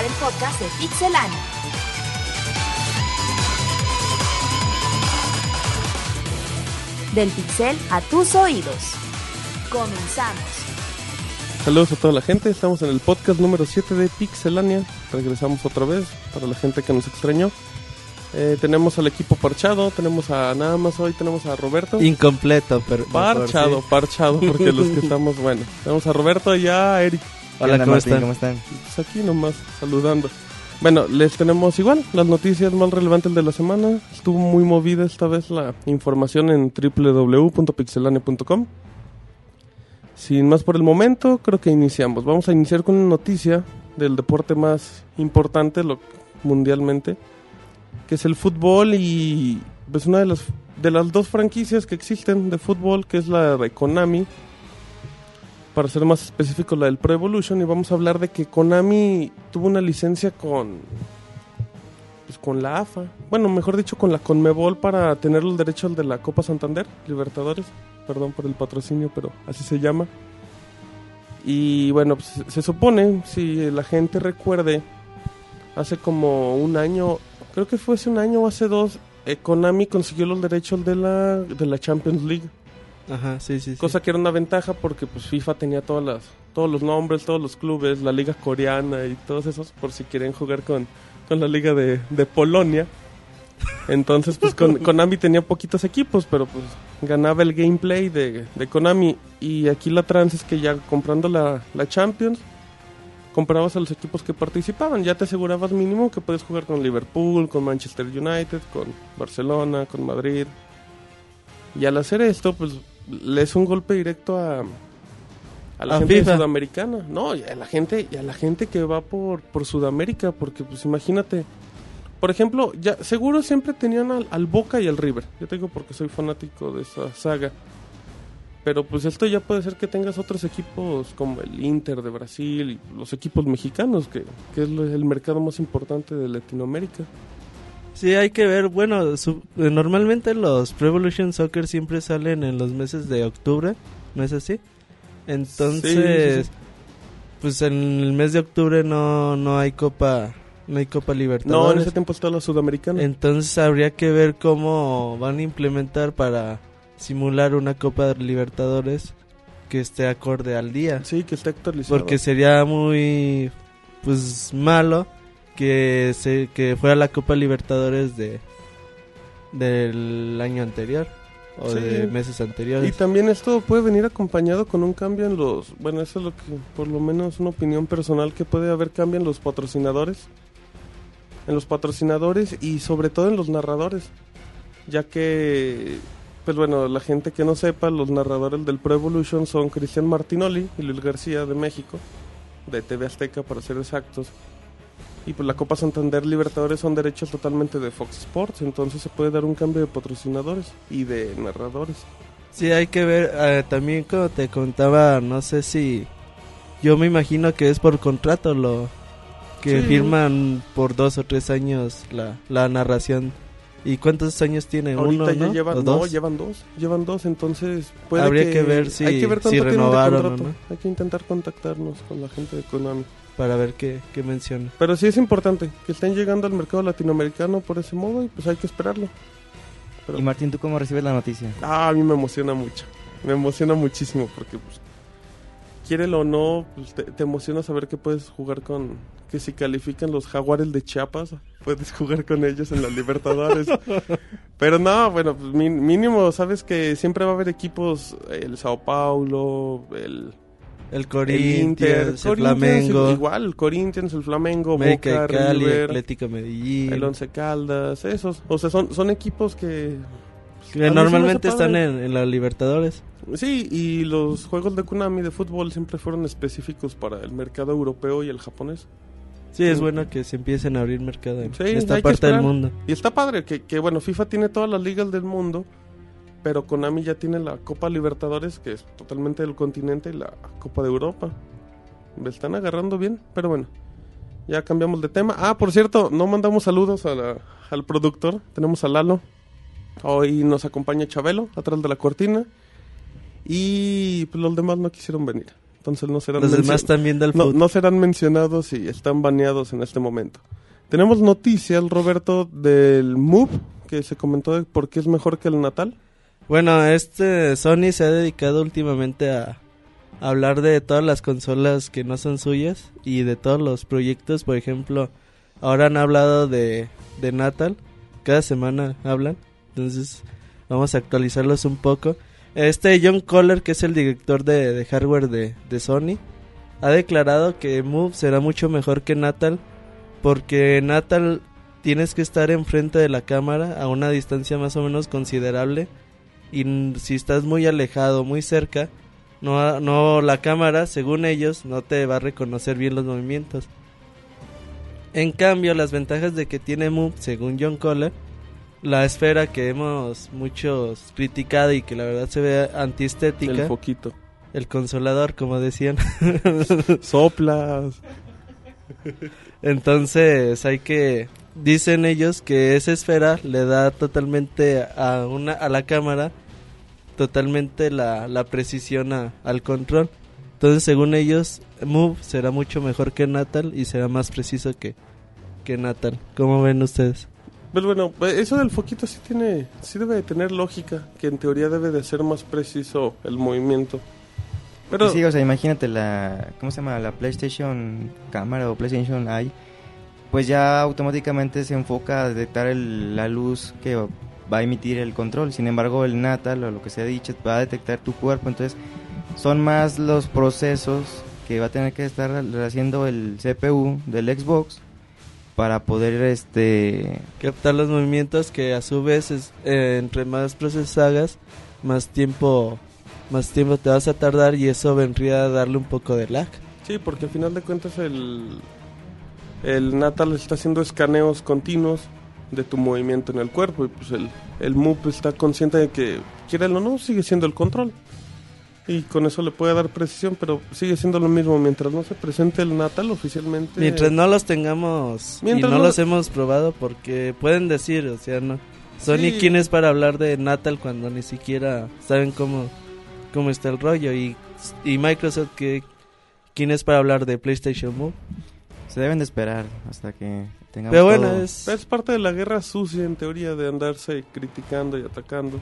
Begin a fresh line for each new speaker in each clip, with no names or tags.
el podcast de Pixelania. Del pixel a tus oídos. Comenzamos.
Saludos a toda la gente, estamos en el podcast número 7 de Pixelania. Regresamos otra vez para la gente que nos extrañó. Eh, tenemos al equipo parchado, tenemos a nada más hoy, tenemos a Roberto.
Incompleto, pero.
Parchado,
mejor, sí.
parchado, porque los que estamos, bueno, tenemos a Roberto y a Eric.
Hola, ¿cómo
Martín?
están?
¿Cómo están?
Pues aquí nomás, saludando. Bueno, les tenemos igual las noticias más relevantes de la semana. Estuvo muy movida esta vez la información en www.pixelania.com. Sin más por el momento, creo que iniciamos. Vamos a iniciar con una noticia del deporte más importante lo, mundialmente, que es el fútbol y pues una de las de las dos franquicias que existen de fútbol, que es la de Konami, para ser más específico la del Pro Evolution y vamos a hablar de que Konami tuvo una licencia con pues con la AFA, bueno, mejor dicho con la Conmebol para tener los derechos de la Copa Santander, Libertadores, perdón por el patrocinio, pero así se llama. Y bueno, pues, se supone, si la gente recuerde, hace como un año, creo que fue hace un año o hace dos, eh, Konami consiguió los derechos de la, de la Champions League.
Ajá, sí, sí. sí.
Cosa que era una ventaja porque pues FIFA tenía todas las, todos los nombres, todos los clubes, la liga coreana y todos esos, por si quieren jugar con, con la liga de, de Polonia. Entonces pues con, Konami tenía poquitos equipos, pero pues ganaba el gameplay de, de Konami. Y aquí la trans es que ya comprando la, la Champions, comprabas a los equipos que participaban. Ya te asegurabas mínimo que puedes jugar con Liverpool, con Manchester United, con Barcelona, con Madrid. Y al hacer esto, pues le es un golpe directo a, a la
A
gente
FIFA.
sudamericana. No, y a la gente, y a la gente que va por, por Sudamérica, porque pues imagínate. Por ejemplo, ya seguro siempre tenían al, al Boca y al River. Yo te digo porque soy fanático de esa saga. Pero pues esto ya puede ser que tengas otros equipos como el Inter de Brasil y los equipos mexicanos, que, que es el mercado más importante de Latinoamérica.
Sí, hay que ver. Bueno, su- eh, normalmente los Pro Evolution Soccer siempre salen en los meses de octubre, ¿no es así? Entonces,
Sí, sí, sí.
pues en el mes de octubre no, no hay Copa. No hay Copa
No, en
Libertadores.
ese tiempo está la sudamericana.
Entonces habría que ver cómo van a implementar para simular una Copa Libertadores que esté acorde al día.
Sí, que está actualizado.
Porque sería muy pues malo que se que fuera la Copa Libertadores de del año anterior o
Sí.
de meses anteriores.
Y también esto puede venir acompañado con un cambio en los... Bueno, eso es lo que, por lo menos, una opinión personal que puede haber cambio en los patrocinadores. En los patrocinadores y sobre todo en los narradores. Ya que, pues bueno, la gente que no sepa, los narradores del Pro Evolution son Cristian Martinoli y Luis García de México. De TV Azteca, para ser exactos. Y pues la Copa Santander Libertadores son derechos totalmente de Fox Sports, entonces se puede dar un cambio de patrocinadores y de narradores.
Sí, hay que ver eh, también como te contaba, no sé si yo me imagino que es por contrato lo que
Sí.
firman por dos o tres años la, la narración. ¿Y cuántos años tienen?
Ahorita
Uno,
ya
¿no?
llevan,
¿O
no,
dos?
llevan dos, llevan dos, entonces puede
Habría que ver si-
hay que ver
si renovaron o no.
Hay que intentar contactarnos con la gente de Konami.
Para ver qué, qué menciona.
Pero sí es importante que estén llegando al mercado latinoamericano por ese modo y pues hay que esperarlo. Pero-
Y Martín, ¿tú cómo recibes la noticia?
Ah, a mí me emociona mucho. Me emociona muchísimo porque pues quiérelo o no, pues, te, te emociona saber que puedes jugar con que si califican los Jaguares de Chiapas, puedes jugar con ellos en las Libertadores. Pero no, bueno, pues mínimo, sabes que siempre va a haber equipos, el Sao Paulo, el,
El
el
Corinthians, el,
Corinthians,
Flamengo,
igual, el Corinthians, el Flamengo,
América
Boca,
Cali,
River,
Atlético Medellín.
el Once Caldas, esos, o sea, son, son equipos que...
que normalmente
hace
están en, en la Libertadores.
Sí, y los juegos de Konami de fútbol siempre fueron específicos para el mercado europeo y el japonés.
Sí, es bueno que se empiecen a abrir mercado en
Sí,
esta parte del mundo.
Y está padre que, que, bueno, FIFA tiene todas las ligas del mundo, pero Konami ya tiene la Copa Libertadores, que es totalmente del continente, y la Copa de Europa. Me están agarrando bien, pero bueno, ya cambiamos de tema. Ah, por cierto, no mandamos saludos a la- al productor, tenemos a Lalo. Hoy nos acompaña Chabelo, atrás de la cortina. Y pues, los demás no quisieron venir. Entonces no serán,
Los demás también del
no, no serán mencionados y están baneados en este momento. Tenemos noticias, Roberto, del Move, que se comentó de por qué es mejor que el Natal.
Bueno, este Sony se ha dedicado últimamente a hablar de todas las consolas que no son suyas y de todos los proyectos. Por ejemplo, ahora han hablado de, de Natal. Cada semana hablan. Entonces, vamos a actualizarlos un poco. Este John Kohler, que es el director de, de hardware de, de Sony, ha declarado que Move será mucho mejor que Natal. Porque Natal tienes que estar enfrente de la cámara a una distancia más o menos considerable y si estás muy alejado, muy cerca, no, no la cámara, según ellos, no te va a reconocer bien los movimientos. En cambio, las ventajas de que tiene Move, según John Kohler, la esfera que hemos muchos criticado y que la verdad se ve antiestética,
El
el,
foquito.
consolador, como decían.
Soplas.
Entonces hay que dicen ellos que esa esfera le da totalmente a una a la cámara totalmente la, la precisión a- al control. Entonces según ellos Move será mucho mejor que Natal y será más preciso que que Natal. ¿Cómo ven ustedes?
Pues bueno, eso del foquito sí tiene, sí debe de tener lógica, que en teoría debe de ser más preciso el movimiento. Pero
Sí, o sea, imagínate la, ¿cómo se llama? La PlayStation cámara o PlayStation Eye, pues ya automáticamente se enfoca a detectar el- la luz que va a emitir el control. Sin embargo, el Natal o lo que se ha dicho va a detectar tu cuerpo, entonces son más los procesos que va a tener que estar haciendo el CPU del Xbox para poder este
Captar los movimientos que a su vez es, eh, entre más procesos hagas, más tiempo más tiempo te vas a tardar y eso vendría a darle un poco de lag.
sí, porque al final de cuentas el, el Natal está haciendo escaneos continuos de tu movimiento en el cuerpo y pues el, el Move está consciente de que, quiera o no, sigue siendo el control. Y con eso le puede dar precisión, pero sigue siendo lo mismo mientras no se presente el Natal oficialmente.
Mientras no los tengamos
Mientras
y no,
no-
los hemos probado porque pueden decir, o sea, no. Sony,
Sí.
¿quién es para hablar de Natal cuando ni siquiera saben cómo, cómo está el rollo? Y, y Microsoft, ¿quién es para hablar de PlayStation Move?
Se deben de esperar hasta que tengamos
Pero bueno,
todo.
es...
Es parte de la guerra sucia en teoría de andarse criticando y atacando.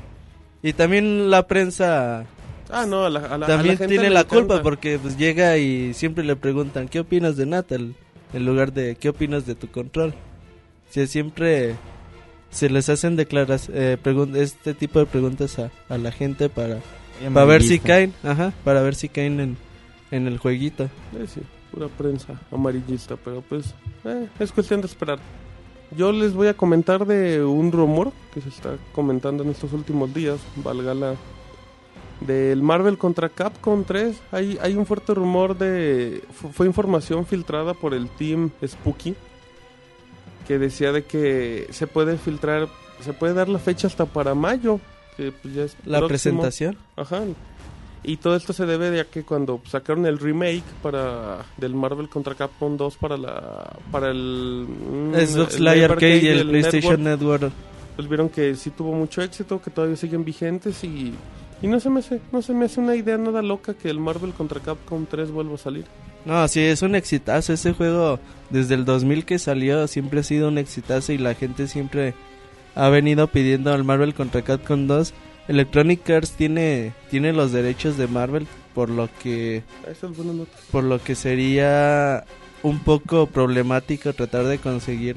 Y también la prensa
Ah, no, a la, a la- a la
también
gente
tiene la
encanta.
culpa porque pues, llega y siempre le preguntan, ¿qué opinas de Natal? En lugar de, ¿qué opinas de tu control? Si siempre se les hacen declaras, eh, este tipo de preguntas a, a la gente para Para ver si caen, ajá, para ver si caen en, en el jueguito.
Eh, sí, pura prensa amarillista, pero pues eh, es cuestión de esperar. Yo les voy a comentar de un rumor que se está comentando en estos últimos días, valga la del Marvel contra Capcom 3. Hay, hay un fuerte rumor de fu- fue información filtrada por el team Spooky que decía de que se puede filtrar, se puede dar la fecha hasta para mayo, que pues ya es
La
próximo.
presentación.
Ajá. Y todo esto se debe de a que cuando sacaron el remake para del Marvel contra Capcom 2 para la para el mm,
Xbox
el
Live Arcade y el
el
PlayStation
Network,
Network.
pues vieron que sí tuvo mucho éxito, que todavía siguen vigentes y y no se me hace, no se me hace una idea nada loca que el Marvel contra Capcom 3 vuelva a salir.
No, sí, es un exitazo. Ese juego, desde el 2000 que salió, siempre ha sido un exitazo y la gente siempre ha venido pidiendo al Marvel contra Capcom 2. Electronic Arts tiene, tiene los derechos de Marvel, por lo que por lo que sería un poco problemático tratar de conseguir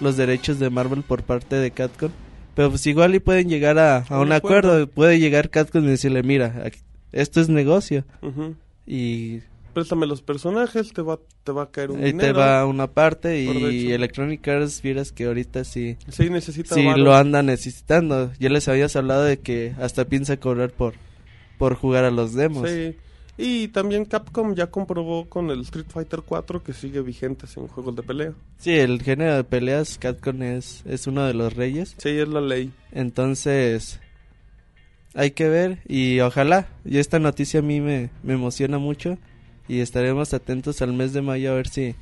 los derechos de Marvel por parte de Capcom. Pero pues igual y pueden llegar a, a
Un acuerdo.
Puede llegar Capcom y decirle, mira, esto es negocio. Y,
Préstame los personajes, te va te va a caer un
y te
dinero.
va una parte y. Electronic Arts, vieras que ahorita sí,
Sí necesita
sí lo anda necesitando. Ya les habías hablado de que hasta piensa cobrar por, por jugar a los demos.
Sí. Y también Capcom ya comprobó con el Street Fighter 4 que sigue vigente en juegos de pelea.
Sí, el género de peleas Capcom es, es uno de los reyes.
Sí, es la ley.
Entonces, hay que ver y ojalá. Y esta noticia a mí me, me emociona mucho y estaremos atentos al mes de mayo a ver si,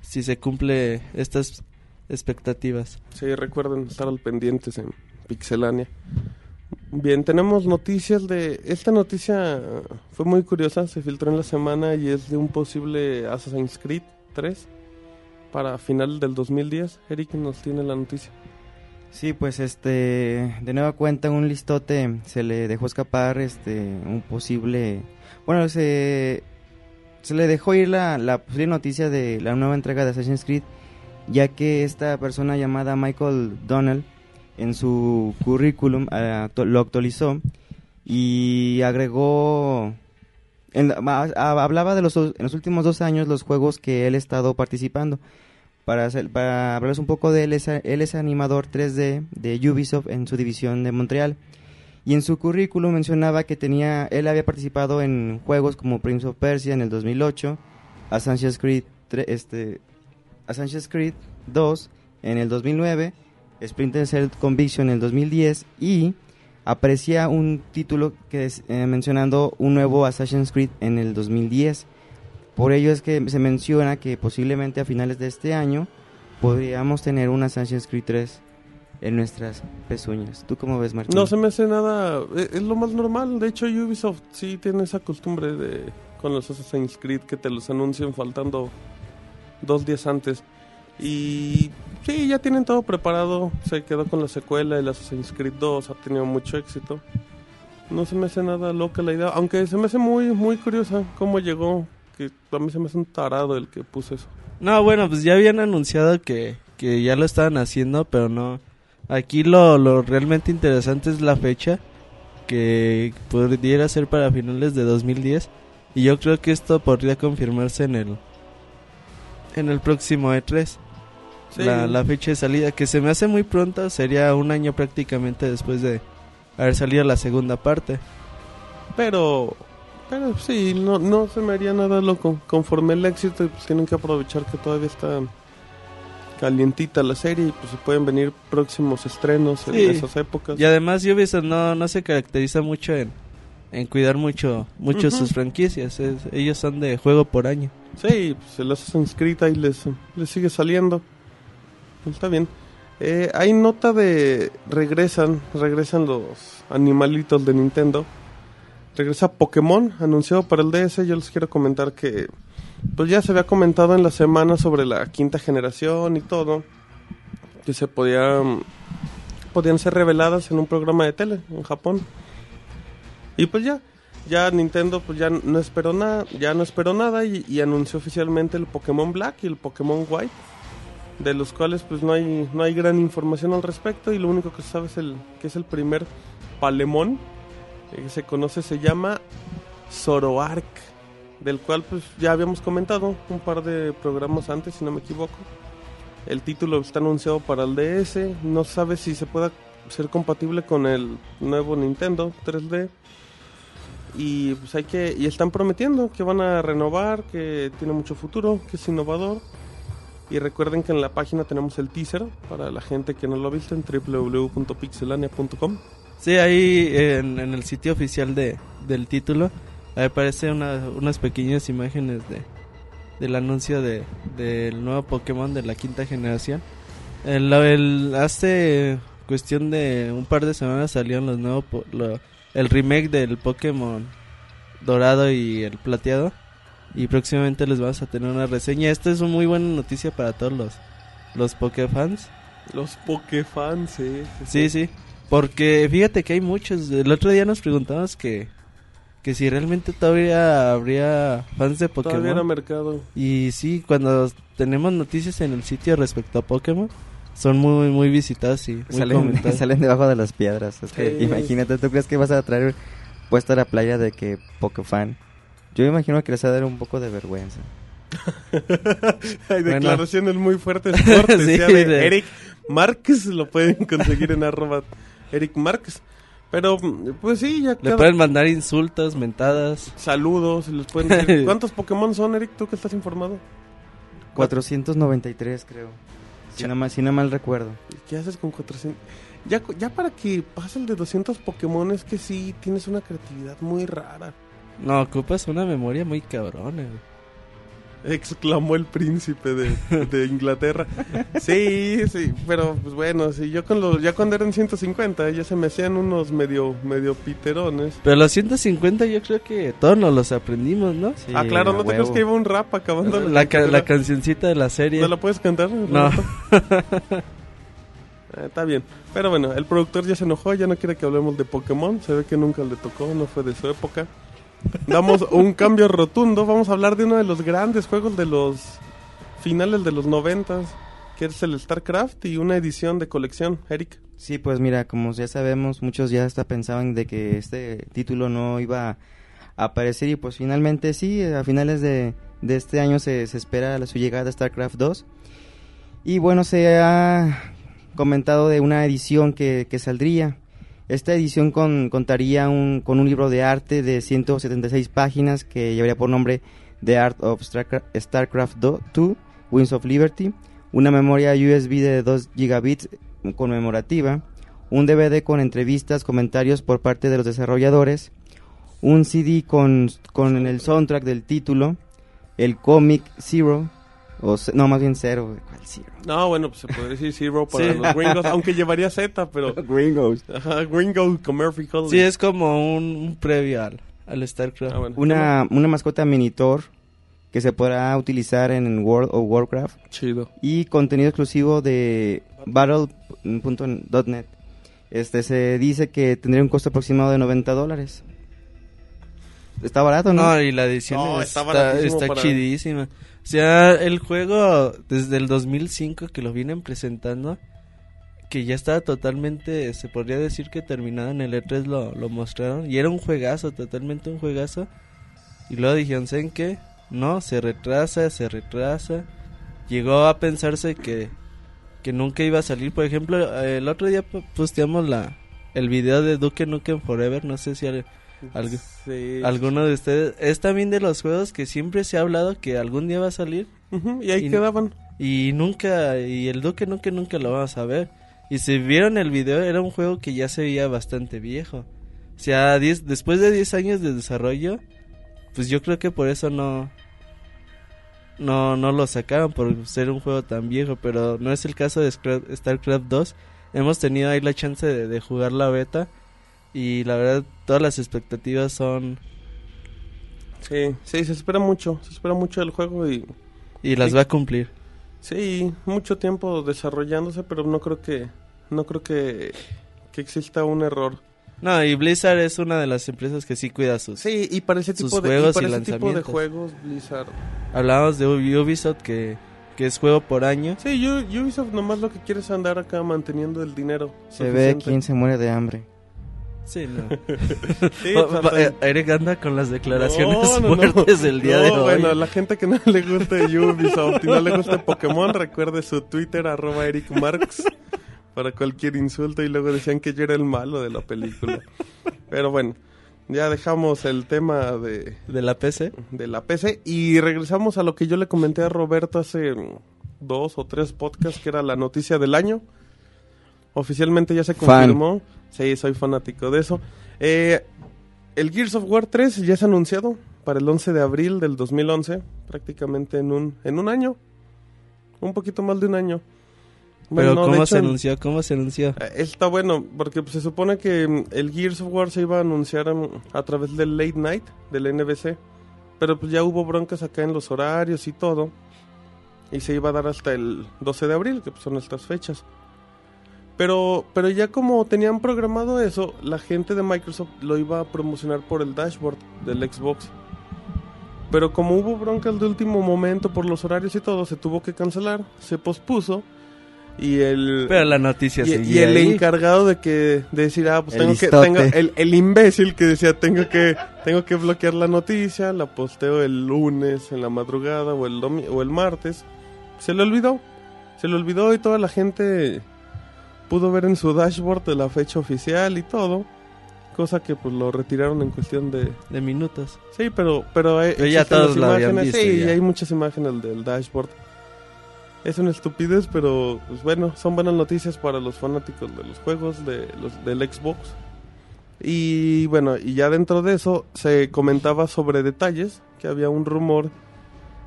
si se cumple estas expectativas.
Sí, recuerden estar al pendientes en Pixelania. Bien, tenemos noticias de... Esta noticia fue muy curiosa, se filtró en la semana y es de un posible Assassin's Creed 3 para final del 2010. Eric nos tiene la noticia.
Sí, pues este, de nueva cuenta un listote se le dejó escapar este un posible, bueno, se, se le dejó ir la, la posible noticia de la nueva entrega de Assassin's Creed, ya que esta persona llamada Michael Donnell en su currículum eh, lo actualizó y agregó, en- a- a- hablaba de los, en los últimos dos años los juegos que él ha estado participando. Para, hacer- hablarles un poco de él, es, él es animador 3D de Ubisoft en su división de Montreal. Y en su currículum mencionaba que tenía, él había participado en juegos como Prince of Persia en el 2008, Assassin's Creed, tre- este, Assassin's Creed 2 en el 2009, Splinter Cell Conviction en el 2010 y aprecia un título que es eh, mencionando un nuevo Assassin's Creed en el 2010. Por ello es que se menciona que posiblemente a finales de este año podríamos tener un Assassin's Creed 3 en nuestras pezuñas. ¿Tú cómo ves, Martín?
No se me hace nada... eh, Es lo más normal. De hecho, Ubisoft sí tiene esa costumbre de... Con los Assassin's Creed que te los anuncian faltando dos días antes. Y sí, ya tienen todo preparado. Se quedó con la secuela. El Assassin's Creed 2 ha tenido mucho éxito. No se me hace nada loca la idea. Aunque se me hace muy, muy curiosa cómo llegó. Que a mí se me hace un tarado el que puso eso.
No, bueno, pues ya habían anunciado que, que ya lo estaban haciendo, pero no. Aquí lo, lo realmente interesante es la fecha, que pudiera ser para finales de 2010. Y yo creo que esto podría confirmarse en el, en el próximo E3.
Sí.
La, la fecha de salida, que se me hace muy pronto, sería un año prácticamente después de haber salido la segunda parte.
Pero, pero sí, no, no se me haría nada loco. Conforme el éxito, pues tienen que aprovechar que todavía está calientita la serie y pues se pueden venir próximos estrenos en esas épocas.
Y además Ubisoft no, no se caracteriza mucho en, en cuidar mucho, mucho sus franquicias. es- ellos son de juego por año.
Sí, pues el Assassin's Creed ahí les, les sigue saliendo. Está bien. Eh, hay nota de... Regresan, regresan los animalitos de Nintendo. Regresa Pokémon, anunciado para el DS. Yo les quiero comentar que... Pues ya se había comentado en la semana sobre la quinta generación y todo. Que se podían... Podían ser reveladas en un programa de tele en Japón. Y pues ya, ya Nintendo pues ya no esperó nada, ya no esperó nada y, anunció oficialmente el Pokémon Black y el Pokémon White, de los cuales pues no hay no hay gran información al respecto y lo único que se sabe es el que es el primer Palemón eh, que se conoce se llama Zoroark, del cual pues ya habíamos comentado un par de programas antes si no me equivoco. El título está anunciado para el DS, no sabe si se pueda ser compatible con el nuevo Nintendo 3D y pues hay que y están prometiendo que van a renovar, que tiene mucho futuro, que es innovador. Y recuerden que en la página tenemos el teaser para la gente que no lo ha visto en www.pixelania.com.
Sí, ahí en, en el sitio oficial de, del título ahí aparecen una- unas pequeñas imágenes de del anuncio de del nuevo Pokémon de la quinta generación. El, el- hace cuestión de un par de semanas salieron los nuevos lo- el remake del Pokémon dorado y el plateado y próximamente les vamos a tener una reseña. Esta es una muy buena noticia para todos los los Pokéfans.
Los Pokéfans, eh.
Sí, sí. Porque fíjate que hay muchos. El otro día nos preguntamos que, que si realmente todavía habría fans de
Todavía era
Pokémon.
mercado.
Y sí, cuando tenemos noticias en el sitio respecto a Pokémon, son muy, muy visitadas y muy
Salen, salen debajo de las piedras. Es que
Sí.
imagínate, ¿tú crees que vas a traer puesta a la playa de que Pokefan? Yo me imagino que les va a dar un poco de vergüenza.
Hay
Bueno.
declaraciones muy fuertes. cortesía
Sí,
de
de-
Eric Márquez. Lo pueden conseguir en arroba Eric Márquez. Pero, pues sí, ya
Le
cada-
pueden mandar insultos, mentadas.
saludos. Les pueden decir, ¿Cuántos Pokémon son, Eric? ¿Tú que estás informado?
493 creo. Si no, mal, si no mal recuerdo.
¿Qué haces con 400? Ya, ya para que pase el de 200 Pokémon es que sí tienes una creatividad muy rara.
No, ocupas una memoria muy cabrona. güey.
Exclamó el príncipe de, de Inglaterra. Sí, sí, pero pues bueno, sí, yo con los, ya cuando eran 150 ya se me hacían unos medio, medio piterones.
Pero los 150 yo creo que todos nos los aprendimos, ¿no?
Sí,
ah, claro, ¿no te crees que iba un rap acabando
La, ca- la cancioncita de la serie.
¿No la puedes cantar?
No.
Eh, está bien. Pero bueno, el productor ya se enojó, ya no quiere que hablemos de Pokémon. Se ve que nunca le tocó, no fue de su época. Damos un cambio rotundo. Vamos a hablar de uno de los grandes juegos de los finales de los noventas, que es el StarCraft y una edición de colección. Eric.
Sí, pues mira, como ya sabemos, muchos ya hasta pensaban de que este título no iba a aparecer y pues finalmente sí, a finales de, de este año se, espera su llegada a StarCraft 2. Y bueno, se ha comentado de una edición que, que saldría. Esta edición con- contaría un- con un libro de arte de 176 páginas que llevaría por nombre The Art of Starcra- StarCraft 2, Winds of Liberty, una memoria USB de 2 gigabits conmemorativa, un DVD con entrevistas, comentarios por parte de los desarrolladores, un CD con, con el soundtrack del título, el cómic Zero, o no, más bien Zero, güey, ¿cuál Zero?
No, bueno, pues se podría decir Zero para
Sí.
los gringos, aunque llevaría Z, pero...
Gringos.
Ajá, gringo commercial.
Sí, es como un, un previo al, al StarCraft.
Ah, bueno.
Una, una mascota Minitor que se podrá utilizar en World of Warcraft
Chido.
y contenido exclusivo de Battle.net. Este se dice que tendría un costo aproximado de 90 dólares. Está barato, ¿no?
No, y la edición
No,
está,
está
está
para-
chidísima. Sea, el juego desde el 2005 que lo vienen presentando, que ya estaba totalmente, se podría decir que terminado en el E3 lo, lo mostraron. Y era un juegazo, totalmente un juegazo. Y luego dijeron, ¿saben qué? No, se retrasa, se retrasa. Llegó a pensarse que, que nunca iba a salir. Por ejemplo, el otro día posteamos la, el video de Duke Nukem Forever. No sé si al-
Sí.
alguno de ustedes. Es también de los juegos que siempre se ha hablado que algún día va a salir.
Y ahí
Y-
quedaban.
Y nunca, y el Duque nunca, nunca lo vamos a ver. Y si vieron el video, era un juego que ya se veía bastante viejo. O sea, 10 después de 10 años de desarrollo, pues yo creo que por eso no, no, no lo sacaron, por ser un juego tan viejo. Pero no es el caso de StarCraft 2. Hemos tenido ahí la chance de, de jugar la beta. Y la verdad, todas las expectativas son...
Sí, sí, se espera mucho. Se espera mucho del juego y
Y las
Sí.
va a cumplir.
Sí, mucho tiempo desarrollándose, pero no creo que no creo que, que exista un error.
No, y Blizzard es una de las empresas que sí cuida sus...
Sí, y para ese
Sus
tipo de, y
juegos
para
y
ese tipo de
lanzamientos.
juegos Blizzard.
Hablábamos de Ubisoft que, que es juego por año.
Sí, Ubisoft nomás lo que quiere es andar acá manteniendo el dinero.
se ve
suficiente.
quién se muere de hambre.
Sí, no.
Sí,
eh, Eric anda con las declaraciones
No, no, no.
fuertes del día
No,
de hoy.
Bueno, a la gente que no le guste Ubisoft y no le guste Pokémon, recuerde su Twitter, arroba Eric Marx, para cualquier insulto. Y luego decían que yo era el malo de la película. Pero bueno, ya dejamos el tema de,
De la PC.
de la PC y regresamos a lo que yo le comenté a Roberto hace dos o tres podcasts, que era la noticia del año. Oficialmente ya se
Fan.
Sí, soy fanático de eso. Eh, el Gears of War 3 ya es anunciado para el 11 de abril del 2011, prácticamente en un, en un año. Un poquito más de un año. Bueno,
Pero
no,
¿cómo
hecho,
se anunció? ¿Cómo se anunció?
eh, Está bueno, porque se supone que mm, el Gears of War se iba a anunciar mm, a través del Late Night, del NBC. Pero pues ya hubo broncas acá en los horarios y todo. Y se iba a dar hasta el 12 de abril, que pues, son estas fechas. Pero, pero ya como tenían programado eso, la gente de Microsoft lo iba a promocionar por el dashboard del Xbox. Pero como hubo broncas de último momento por los horarios y todo, se tuvo que cancelar, se pospuso. Y el,
Pero la noticia
y, el
ahí.
encargado de que de decir ah pues
El
tengo que tengo el, el imbécil que decía tengo que tengo que bloquear la noticia la posteo el lunes en la madrugada o el o el martes se le olvidó se le olvidó y toda la gente pudo ver en su dashboard de la fecha oficial y todo cosa que pues lo retiraron en cuestión de
De minutos.
sí pero pero, hay-
Pero ya todos
las
lo habían
imágenes,
visto
sí
ya.
y hay muchas imágenes del dashboard es una estupidez, pero pues bueno, son buenas noticias para los fanáticos de los juegos de los del Xbox. Y bueno, y ya dentro de eso se comentaba sobre detalles, que había un rumor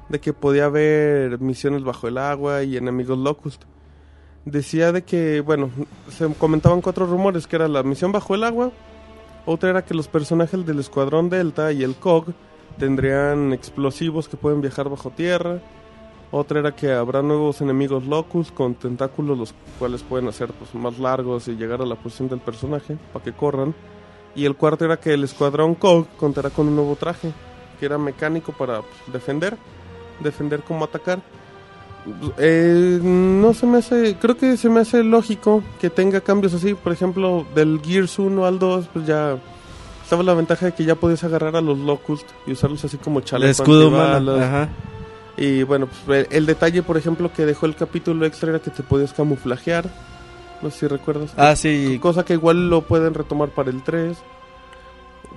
de que podía haber misiones bajo el agua y enemigos Locust. Decía de que, bueno, se comentaban cuatro rumores, que era la misión bajo el agua, otra era que los personajes del Escuadrón Delta y el COG tendrían explosivos que pueden viajar bajo tierra, otra era que habrá nuevos enemigos Locust con tentáculos los cuales pueden hacer pues, más largos y llegar a la posición del personaje para que corran. Y el cuarto era que el escuadrón COG contará con un nuevo traje, que era mecánico para pues, defender, defender como atacar. Eh, no se me hace, creo que se me hace lógico que tenga cambios así, por ejemplo, del Gears 1 al 2, pues ya estaba la ventaja de que ya podías agarrar a los Locust y usarlos así como
El
chalecos
escudo
antibalas.
Ajá.
Y bueno, pues el, el detalle, por ejemplo, que dejó el capítulo extra era que te podías camuflajear. No sé si recuerdas.
Ah, sí.
Cosa que igual lo pueden retomar para el 3.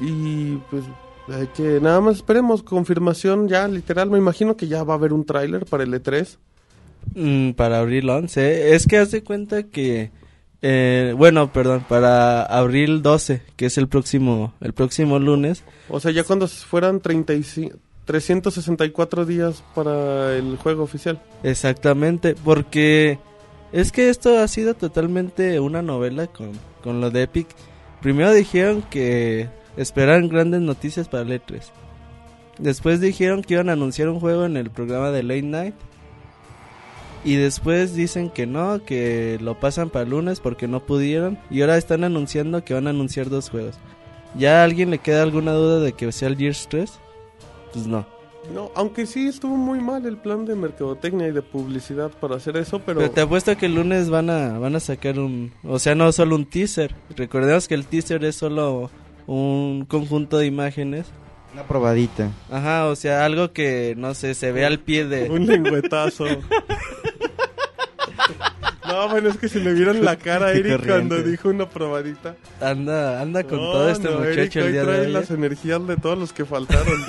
Y pues hay que nada más esperemos confirmación ya literal. Me imagino que ya va a haber un tráiler para el E E3.
Mm, para abril 11. Es que haz de cuenta que... eh, bueno, perdón, para abril 12, que es el próximo, el próximo lunes.
O sea, ya cuando fueran 35, 364 días para el juego oficial.
Exactamente, porque es que esto ha sido totalmente una novela con, con lo de Epic. Primero dijeron que esperaban grandes noticias para el E3. Después dijeron que iban a anunciar un juego en el programa de Late Night. Y después dicen que no, que lo pasan para el lunes porque no pudieron. Y ahora están anunciando que van a anunciar dos juegos. ¿Ya a alguien le queda alguna duda de que sea el Gears 3? Pues no.
No, aunque sí estuvo muy mal el plan de mercadotecnia y de publicidad para hacer eso, pero...
Pero te apuesto que el lunes van a, van a sacar un... O sea, no solo un teaser. Recordemos que el teaser es solo un conjunto de imágenes.
Una probadita.
Ajá, o sea, algo que, no sé, se ve al pie de...
Un lengüetazo. no, bueno, es que si le vieron la cara a Eric cuando dijo una probadita.
Anda, anda con
No,
todo este
no,
muchacho
Eric
el
hoy
día
trae
de hoy.
las
¿eh?
energías de todos los que faltaron.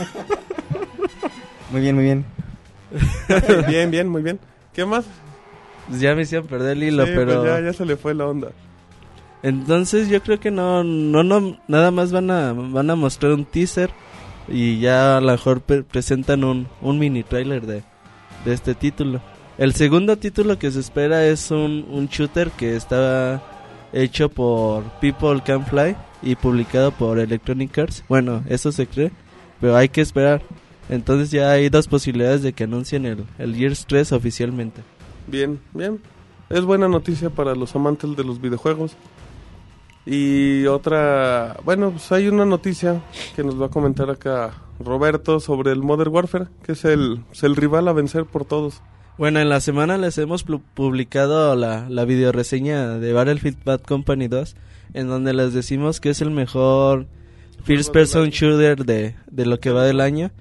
Muy bien, muy bien.
bien, bien, muy bien. ¿Qué más?
Pues ya me hicieron perder el hilo,
Sí,
pero...
pues ya, ya se le fue la onda.
Entonces yo creo que no, no, no, nada más van a, van a mostrar un teaser y ya a lo mejor pre- presentan un, un mini trailer de, de este título. El segundo título que se espera es un, un shooter que está hecho por People Can Fly y publicado por Electronic Arts. Bueno, eso se cree, pero hay que esperar. Entonces ya hay dos posibilidades de que anuncien el, el Gears 3 oficialmente.
Bien, bien. Es buena noticia para los amantes de los videojuegos. Y otra, bueno, pues hay una noticia que nos va a comentar acá Roberto sobre el Modern Warfare, que es el, es el rival a vencer por todos.
Bueno, en la semana les hemos publicado la, la videoreseña de Battlefield Bad Company 2, en donde les decimos que es el mejor first person shooter de, de lo que va del año.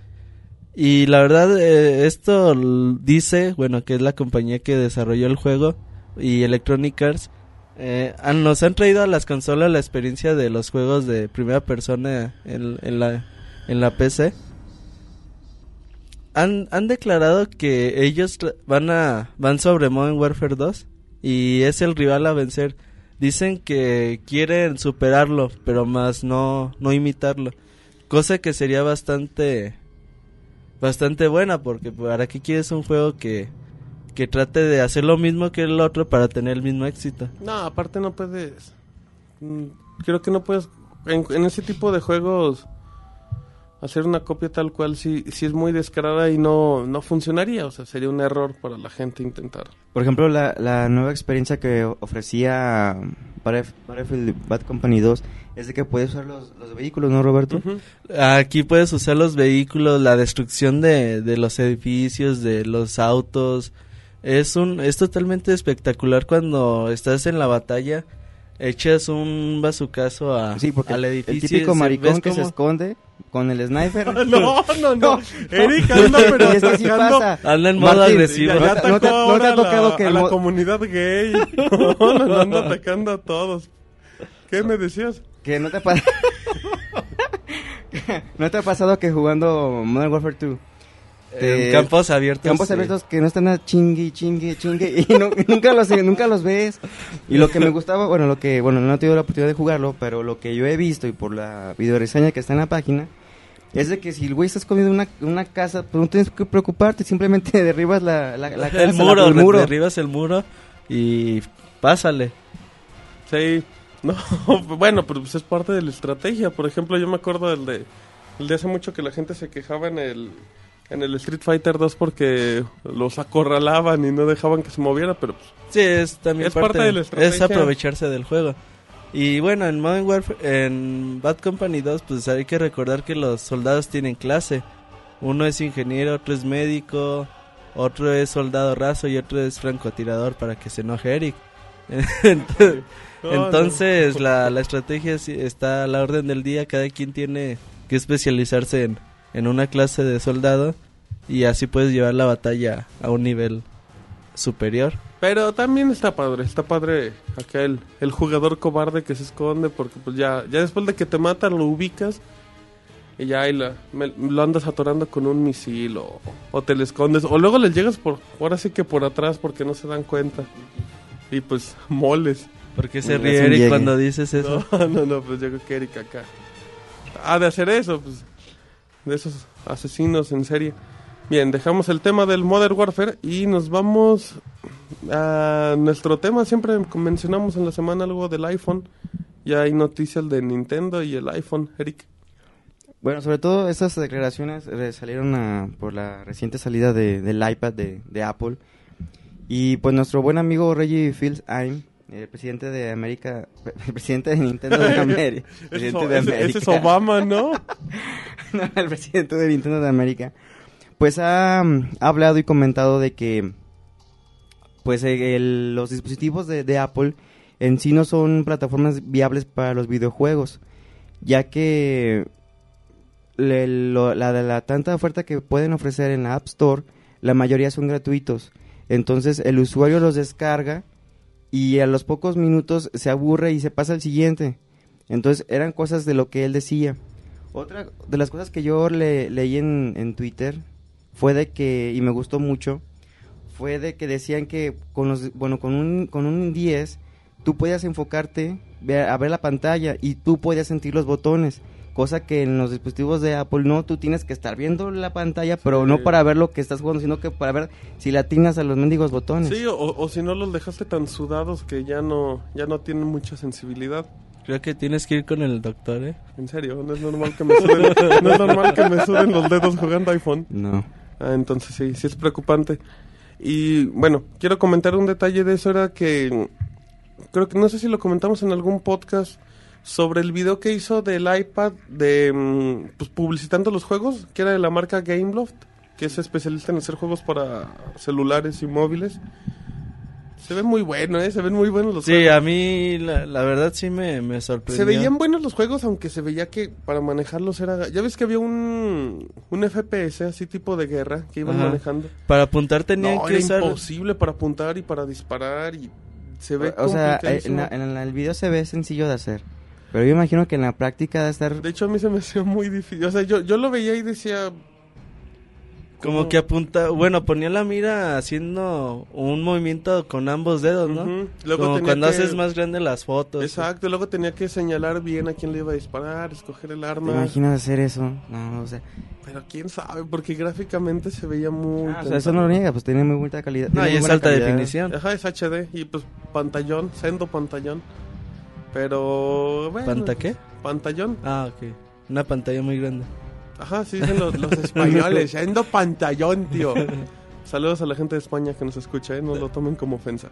Y la verdad, eh, esto dice, bueno, que es la compañía que desarrolló el juego y Electronic Arts, eh, nos han traído a las consolas la experiencia de los juegos de primera persona en, en la, en la PC han, han declarado que ellos van a van sobre Modern Warfare 2 y es el rival a vencer. Dicen que quieren superarlo, pero más no no imitarlo. Cosa que sería bastante bastante buena porque para qué quieres un juego que que trate de hacer lo mismo que el otro para tener el mismo éxito.
No, aparte no puedes. mm, Creo que no puedes. En, en ese tipo de juegos. Hacer una copia tal cual sí, sí es muy descarada y no, no funcionaría. O sea, sería un error para la gente intentar.
Por ejemplo, la, la nueva experiencia que ofrecía Battlef- Battlefield Bad Company 2 es de que puedes usar los, los vehículos, ¿no, Roberto?
Aquí puedes usar los vehículos, la destrucción de, de los edificios, de los autos. Es un es totalmente espectacular cuando estás en la batalla, echas un bazucazo a,
Sí, porque
al
el
edificio.
típico
y se-
maricón que se esconde con el sniper.
No, no, no.
No.
Eric anda, pero
Y es que sí pasa.
Anda en modo
Martín,
agresivo.
Ya, ya
¿No te- no te- ha
a la-
tocado que
a
el
la comunidad gay. No, no, anda atacando a todos. ¿Qué me decías?
Que no te pa- ¿No te ha pasado que jugando Modern Warfare 2
En
te-
campos abiertos.
campos
sí.
abiertos que no están a chingue, chingue, chingue y no- nunca los nunca los ves. Y lo que me gustaba, bueno, lo que bueno, no he tenido la oportunidad de jugarlo, pero lo que yo he visto y por la videoreseña que está en la página es de que si el güey está escondiendo una, una casa, pues no tienes que preocuparte, simplemente derribas la, la, la casa,
el
la-
muro,
el muro.
derribas el muro y pásale.
Sí, no, bueno, pero pues es parte de la estrategia. Por ejemplo, yo me acuerdo del de, el de hace mucho que la gente se quejaba en el, en el Street Fighter 2 porque los acorralaban y no dejaban que se moviera, pero pues,
Sí, es también
Es parte de la
es
estrategia.
aprovecharse del juego. Y bueno, en Modern Warfare, en Bad Company 2, pues hay que recordar que los soldados tienen clase. Uno es ingeniero, otro es médico, otro es soldado raso y otro es francotirador para que se enoje Eric. Entonces,
no,
entonces
no.
La, la estrategia está a la orden del día. Cada quien tiene que especializarse en, en una clase de soldado y así puedes llevar la batalla a un nivel superior.
Pero también está padre, está padre acá el, jugador cobarde que se esconde porque pues ya, ya después de que te matan lo ubicas y ya ahí la- me- lo andas atorando con un misil o, o te le escondes o luego les llegas por, ahora sí que por atrás porque no se dan cuenta y pues moles.
¿Por qué se ríe Eric
llegue.
cuando dices eso?
No, no, no, pues yo creo que Erika acá. Ah, de hacer eso, pues. De esos asesinos en serie. Bien, dejamos el tema del Modern Warfare y nos vamos a nuestro tema. Siempre mencionamos en la semana algo del iPhone. Ya hay noticias de Nintendo y el iPhone, Eric.
Bueno, sobre todo estas declaraciones eh, salieron por la reciente salida de- del iPad de, Apple. Y pues nuestro buen amigo Reggie Fils-Aime, el presidente de América, el presidente de Nintendo de América, presidente de
ese- ese
América,
es Obama, ¿no?
No, el presidente de Nintendo de América, pues ha, ha hablado y comentado de que pues eh, el- los dispositivos de, de Apple en sí no son plataformas viables para los videojuegos, ya que le- lo- la de la tanta oferta que pueden ofrecer en la App Store, la mayoría son gratuitos. Entonces el usuario los descarga y a los pocos minutos se aburre y se pasa al siguiente. Entonces eran cosas de lo que él decía. Otra de las cosas que yo le, leí en, en Twitter fue de que, y me gustó mucho, fue de que decían que con los, bueno, con un, con un 10 tú podías enfocarte a ver la pantalla y tú podías sentir los botones. Cosa que en los dispositivos de Apple no, tú tienes que estar viendo la pantalla, pero
Sí.
no para ver lo que estás jugando, sino que para ver si le atinas a los mendigos botones.
Sí, o, o si no los dejaste tan sudados que ya no, ya no tienen mucha sensibilidad.
Creo que tienes que ir con el doctor, ¿eh?
En serio, no es normal que me suden, no es normal que me suden los dedos jugando iPhone.
No.
Ah, entonces sí, sí es preocupante. Y bueno, quiero comentar un detalle de eso, era que creo que no sé si lo comentamos en algún podcast sobre el video que hizo del iPad de mm, pues, publicitando los juegos, que era de la marca Gameloft, que es especialista en hacer juegos para celulares y móviles. Se ve muy bueno, ¿eh? Se ven muy buenos los
Sí,
juegos.
a mí la, la verdad sí me, me sorprendió.
Se veían buenos los juegos, aunque se veía que para manejarlos era... Ya ves que había un, un FPS así tipo de guerra que iban
Ajá.
manejando.
Para apuntar tenían
No,
que
era
usar...
imposible para apuntar y para disparar y se ve
O sea, eh, en, en el video se ve sencillo de hacer. Pero yo imagino que en la práctica debe estar...
De hecho, a mí se me hacía muy difícil. O sea, yo, yo lo veía y decía...
Como que apunta... Bueno, ponía la mira haciendo un movimiento con ambos dedos, ¿no?
Luego
Como cuando
que-
haces más grande las fotos.
Exacto, luego tenía que señalar bien a quién le iba a disparar, escoger el
¿Te
arma.
imaginas hacer eso? No, o sea...
Pero quién sabe, porque gráficamente se veía muy...
ah, o sea, eso no lo niega, pues tiene muy buena calidad.
No, y es alta
calidad.
definición.
Ajá, es HD y pues pantallón, sendo pantallón. Pero bueno,
¿Panta qué?
Pantallón.
Ah, ok. Una pantalla muy grande.
Ajá, sí dicen los, los españoles, sendo pantallón, tío. Saludos a la gente de España que nos escucha, ¿eh? no lo tomen como ofensa.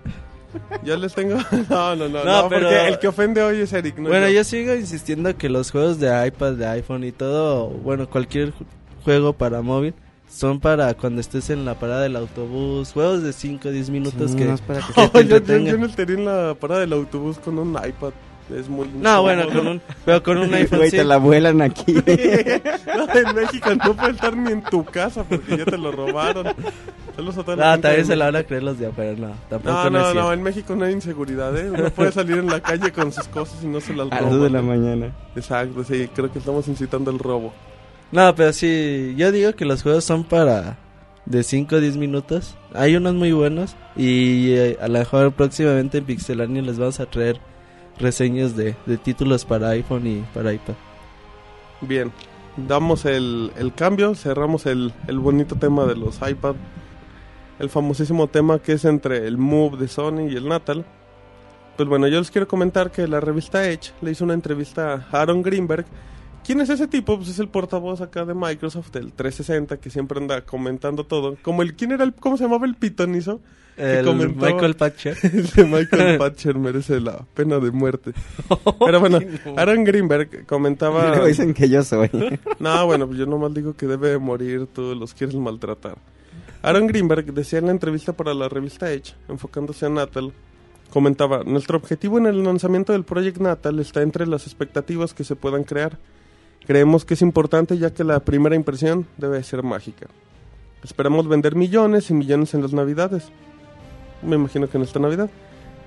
Ya les tengo. No, no, no,
No,
no,
pero-
porque el que ofende hoy es Eric. No
bueno,
yo.
yo sigo insistiendo que los juegos de iPad, de iPhone y todo, bueno, cualquier ju- juego para móvil, son para cuando estés en la parada del autobús, juegos de 5 o 10 minutos
Sí,
que...
no es para que
Oh,
te
yo, yo, yo no estaría en la parada del autobús con un iPad. Es muy.
No, bueno, con un, pero con un iPhone
Güey,
sí.
te la vuelan aquí.
no, en México no puede estar ni en tu casa porque ya te lo robaron. Saludos a toda la
Ah,
gente
también se la van a creer los de afuera, no, tampoco
No,
no,
no, en México no hay inseguridad, ¿eh? Uno puede salir en la calle con sus cosas y no se las
A las 2 de la
roban.
mañana.
Exacto, sí, creo que estamos incitando el robo.
No, pero sí, yo digo que los juegos son para de 5 o 10 minutos. Hay unos muy buenos y eh, a lo mejor próximamente en Pixelania les vamos a traer reseñas de, de títulos para iPhone y para iPad.
Bien. damos el, el cambio, cerramos el, el bonito tema de los iPad, el famosísimo tema que es entre el Move de Sony y el Natal. Pues bueno, yo les quiero comentar que la revista Edge le hizo una entrevista a Aaron Greenberg. ¿Quién es ese tipo? Pues es el portavoz acá de Microsoft, del 360, que siempre anda comentando todo. Como el, ¿quién era el, cómo se llamaba el pitonizo?
El Michael Patcher.
Michael Patcher merece la pena de muerte. Pero bueno, Aaron Greenberg comentaba...
Luego dicen que yo soy.
No, bueno, pues yo nomás digo que debe morir, tú los quieres maltratar. Aaron Greenberg decía en la entrevista para la revista Edge, enfocándose a Natal, comentaba, nuestro objetivo en el lanzamiento del Project Natal está entre las expectativas que se puedan crear. Creemos que es importante ya que la primera impresión debe ser mágica. Esperamos vender millones y millones en las navidades. Me imagino que en esta Navidad.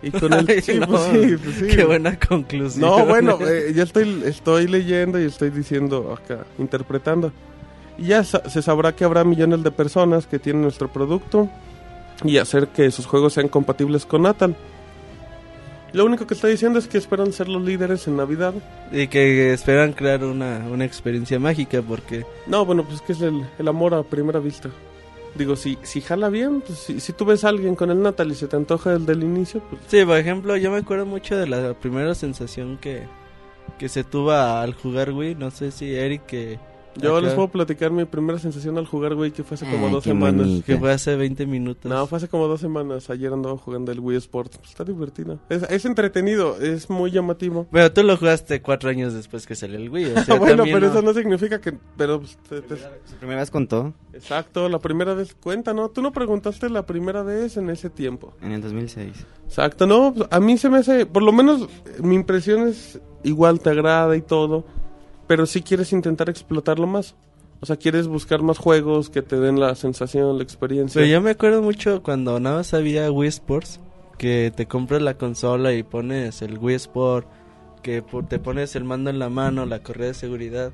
Y con el... Sí,
no,
pues sí, pues sí.
Qué buena conclusión.
No, bueno, eh, ya estoy, estoy leyendo y estoy diciendo acá, interpretando. Y ya sa- se sabrá que habrá millones de personas que tienen nuestro producto y hacer que sus juegos sean compatibles con Natal. Lo único que está diciendo es que esperan ser los líderes en Navidad.
Y que esperan crear una, una experiencia mágica porque...
No, bueno, pues que es el, el amor a primera vista. Digo, si, si jala bien, pues si, si tú ves a alguien con el Natal y se te antoja el inicio, pues
Sí, por ejemplo, yo me acuerdo mucho de la primera sensación que, que se tuvo al jugar Wii. No sé si Eric que...
yo
acá-
les puedo platicar mi primera sensación al jugar, güey, que fue hace como
Ay,
dos
qué
semanas.
Que fue hace 20 minutos.
No, fue hace como dos semanas. Ayer andaba jugando el Wii Sports. Pues está divertido. Es, es entretenido, es muy llamativo.
Pero tú lo jugaste cuatro años después que salió el Wii. O sea,
bueno, pero
no-
eso no significa que... Pero, pues, te- te-
Su primera vez contó
exacto, la primera vez cuenta, ¿no? Tú no preguntaste la primera vez en ese tiempo.
en el 2006.
Exacto, no, a mí se me hace... Por lo menos mi impresión es igual, te agrada y todo. Pero sí quieres intentar explotarlo más. O sea, quieres buscar más juegos que te den la sensación, la experiencia.
Pero yo me acuerdo mucho cuando nada más había Wii Sports, que te compras la consola y pones el Wii Sport, que te pones el mando en la mano, la correa de seguridad.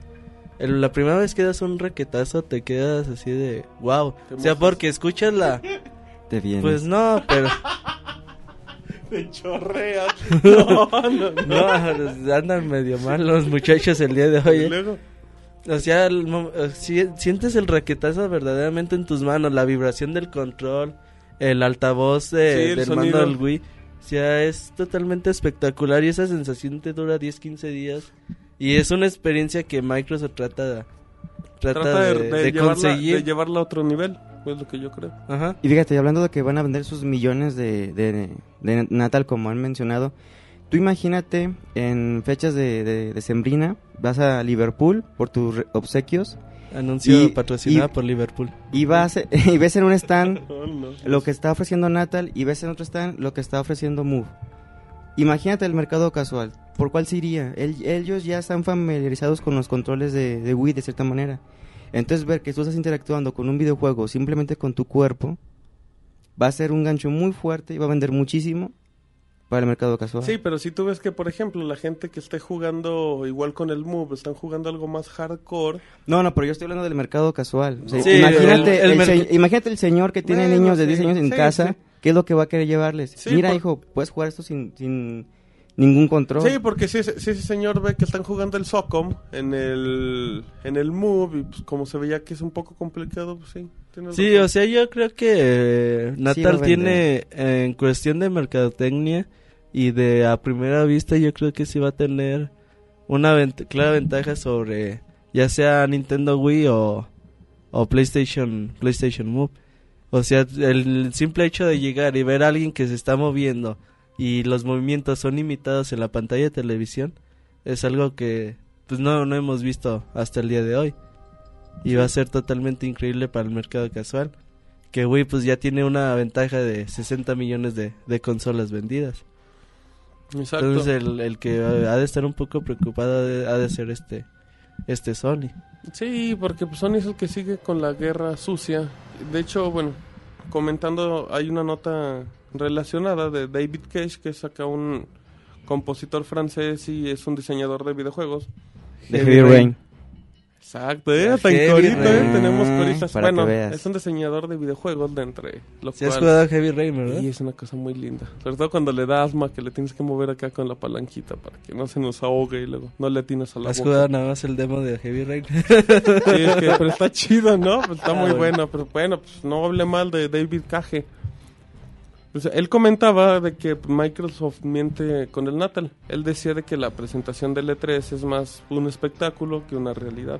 El- la primera vez que das un raquetazo te quedas así de wow. O sea, porque escuchas la...
Te viene.
Pues no, pero...
Te chorreas. no, no, no.
No, andan medio mal los muchachos el día de hoy. ¿eh?
luego...
O sea, el eh, si- sientes el raquetazo verdaderamente en tus manos, la vibración del control, el altavoz de-
Sí, el
del
sonido.
mando del Wii. O sea, es totalmente espectacular y esa sensación te dura 10, 15 días. Y es una experiencia que Microsoft trata, trata,
Trata de,
de,
de
de
llevarla,
conseguir.
de llevarla a otro nivel, es lo que yo creo.
Ajá.
Y fíjate, hablando de que van a vender sus millones de, de, de Natal, como han mencionado, tú imagínate en fechas de, de, de Sembrina, vas a Liverpool por tus obsequios
Anuncio
Y-
patrocinado
y-
por Liverpool.
y, vas, y ves en un stand
no.
lo que está ofreciendo Natal y ves en otro stand lo que está ofreciendo Move. Imagínate el mercado casual. ¿Por cuál se iría? El- ellos ya están familiarizados con los controles de, de Wii de cierta manera. Entonces ver que tú estás interactuando con un videojuego simplemente con tu cuerpo va a ser un gancho muy fuerte y va a vender muchísimo para el mercado casual.
Sí, pero si tú ves que, por ejemplo, la gente que esté jugando igual con el Move, están jugando algo más hardcore.
No, no, pero yo estoy hablando del mercado casual. O sea,
Sí,
imagínate,
el-
el
el
se-
merc-
imagínate el señor que tiene
Bueno,
niños de
sí,
10 años en
sí,
casa. ¿Qué es lo que va a querer llevarles?
Sí,
Mira,
por-
hijo, puedes jugar esto sin, sin ningún control.
Sí, porque si ese, si ese señor ve que están jugando el Socom en el, en el Move, y pues como se veía que es un poco complicado, pues sí. tiene
Sí,
razón.
o sea, yo creo que eh,
Sí
Natal
vender.
tiene, eh, en cuestión de mercadotecnia y de a primera vista, yo creo que sí va a tener una vent- clara ventaja sobre ya sea Nintendo Wii o, o PlayStation, PlayStation Move. O sea, el simple hecho de llegar y ver a alguien que se está moviendo y los movimientos son imitados en la pantalla de televisión es algo que pues no, no hemos visto hasta el día de hoy. Y va a ser totalmente increíble para el mercado casual. Que Wii pues ya tiene una ventaja de 60 millones de, de consolas vendidas.
Exacto.
Entonces el, el que ha de estar un poco preocupado ha de, ha de ser este este Sony.
Sí, porque pues, Sony es el que sigue con la guerra sucia. De hecho, bueno, comentando, hay una nota relacionada de David Cage, que es acá un compositor francés y es un diseñador de videojuegos.
De Heavy Rain.
Exacto, eh, en
Heavy
corito, eh, tenemos coristas.
Para
Bueno,
que veas.
es un diseñador de videojuegos de entre lo
Si has
cual-
jugado Heavy Rain, ¿verdad?
Y es una cosa muy linda. Sobre todo cuando le da asma, que le tienes que mover acá con la palanquita para que no se nos ahogue y luego no le atinas a la
¿Has
boca.
jugado nada más el demo de Heavy Rain?
Sí, es que, pero está chido, ¿no? Pues está
Ah,
muy
bueno.
bueno. Pero bueno, pues no hable mal de David Cage. Pues él comentaba de que Microsoft miente con el Natal. Él decía de que la presentación del E3 es más un espectáculo que una realidad.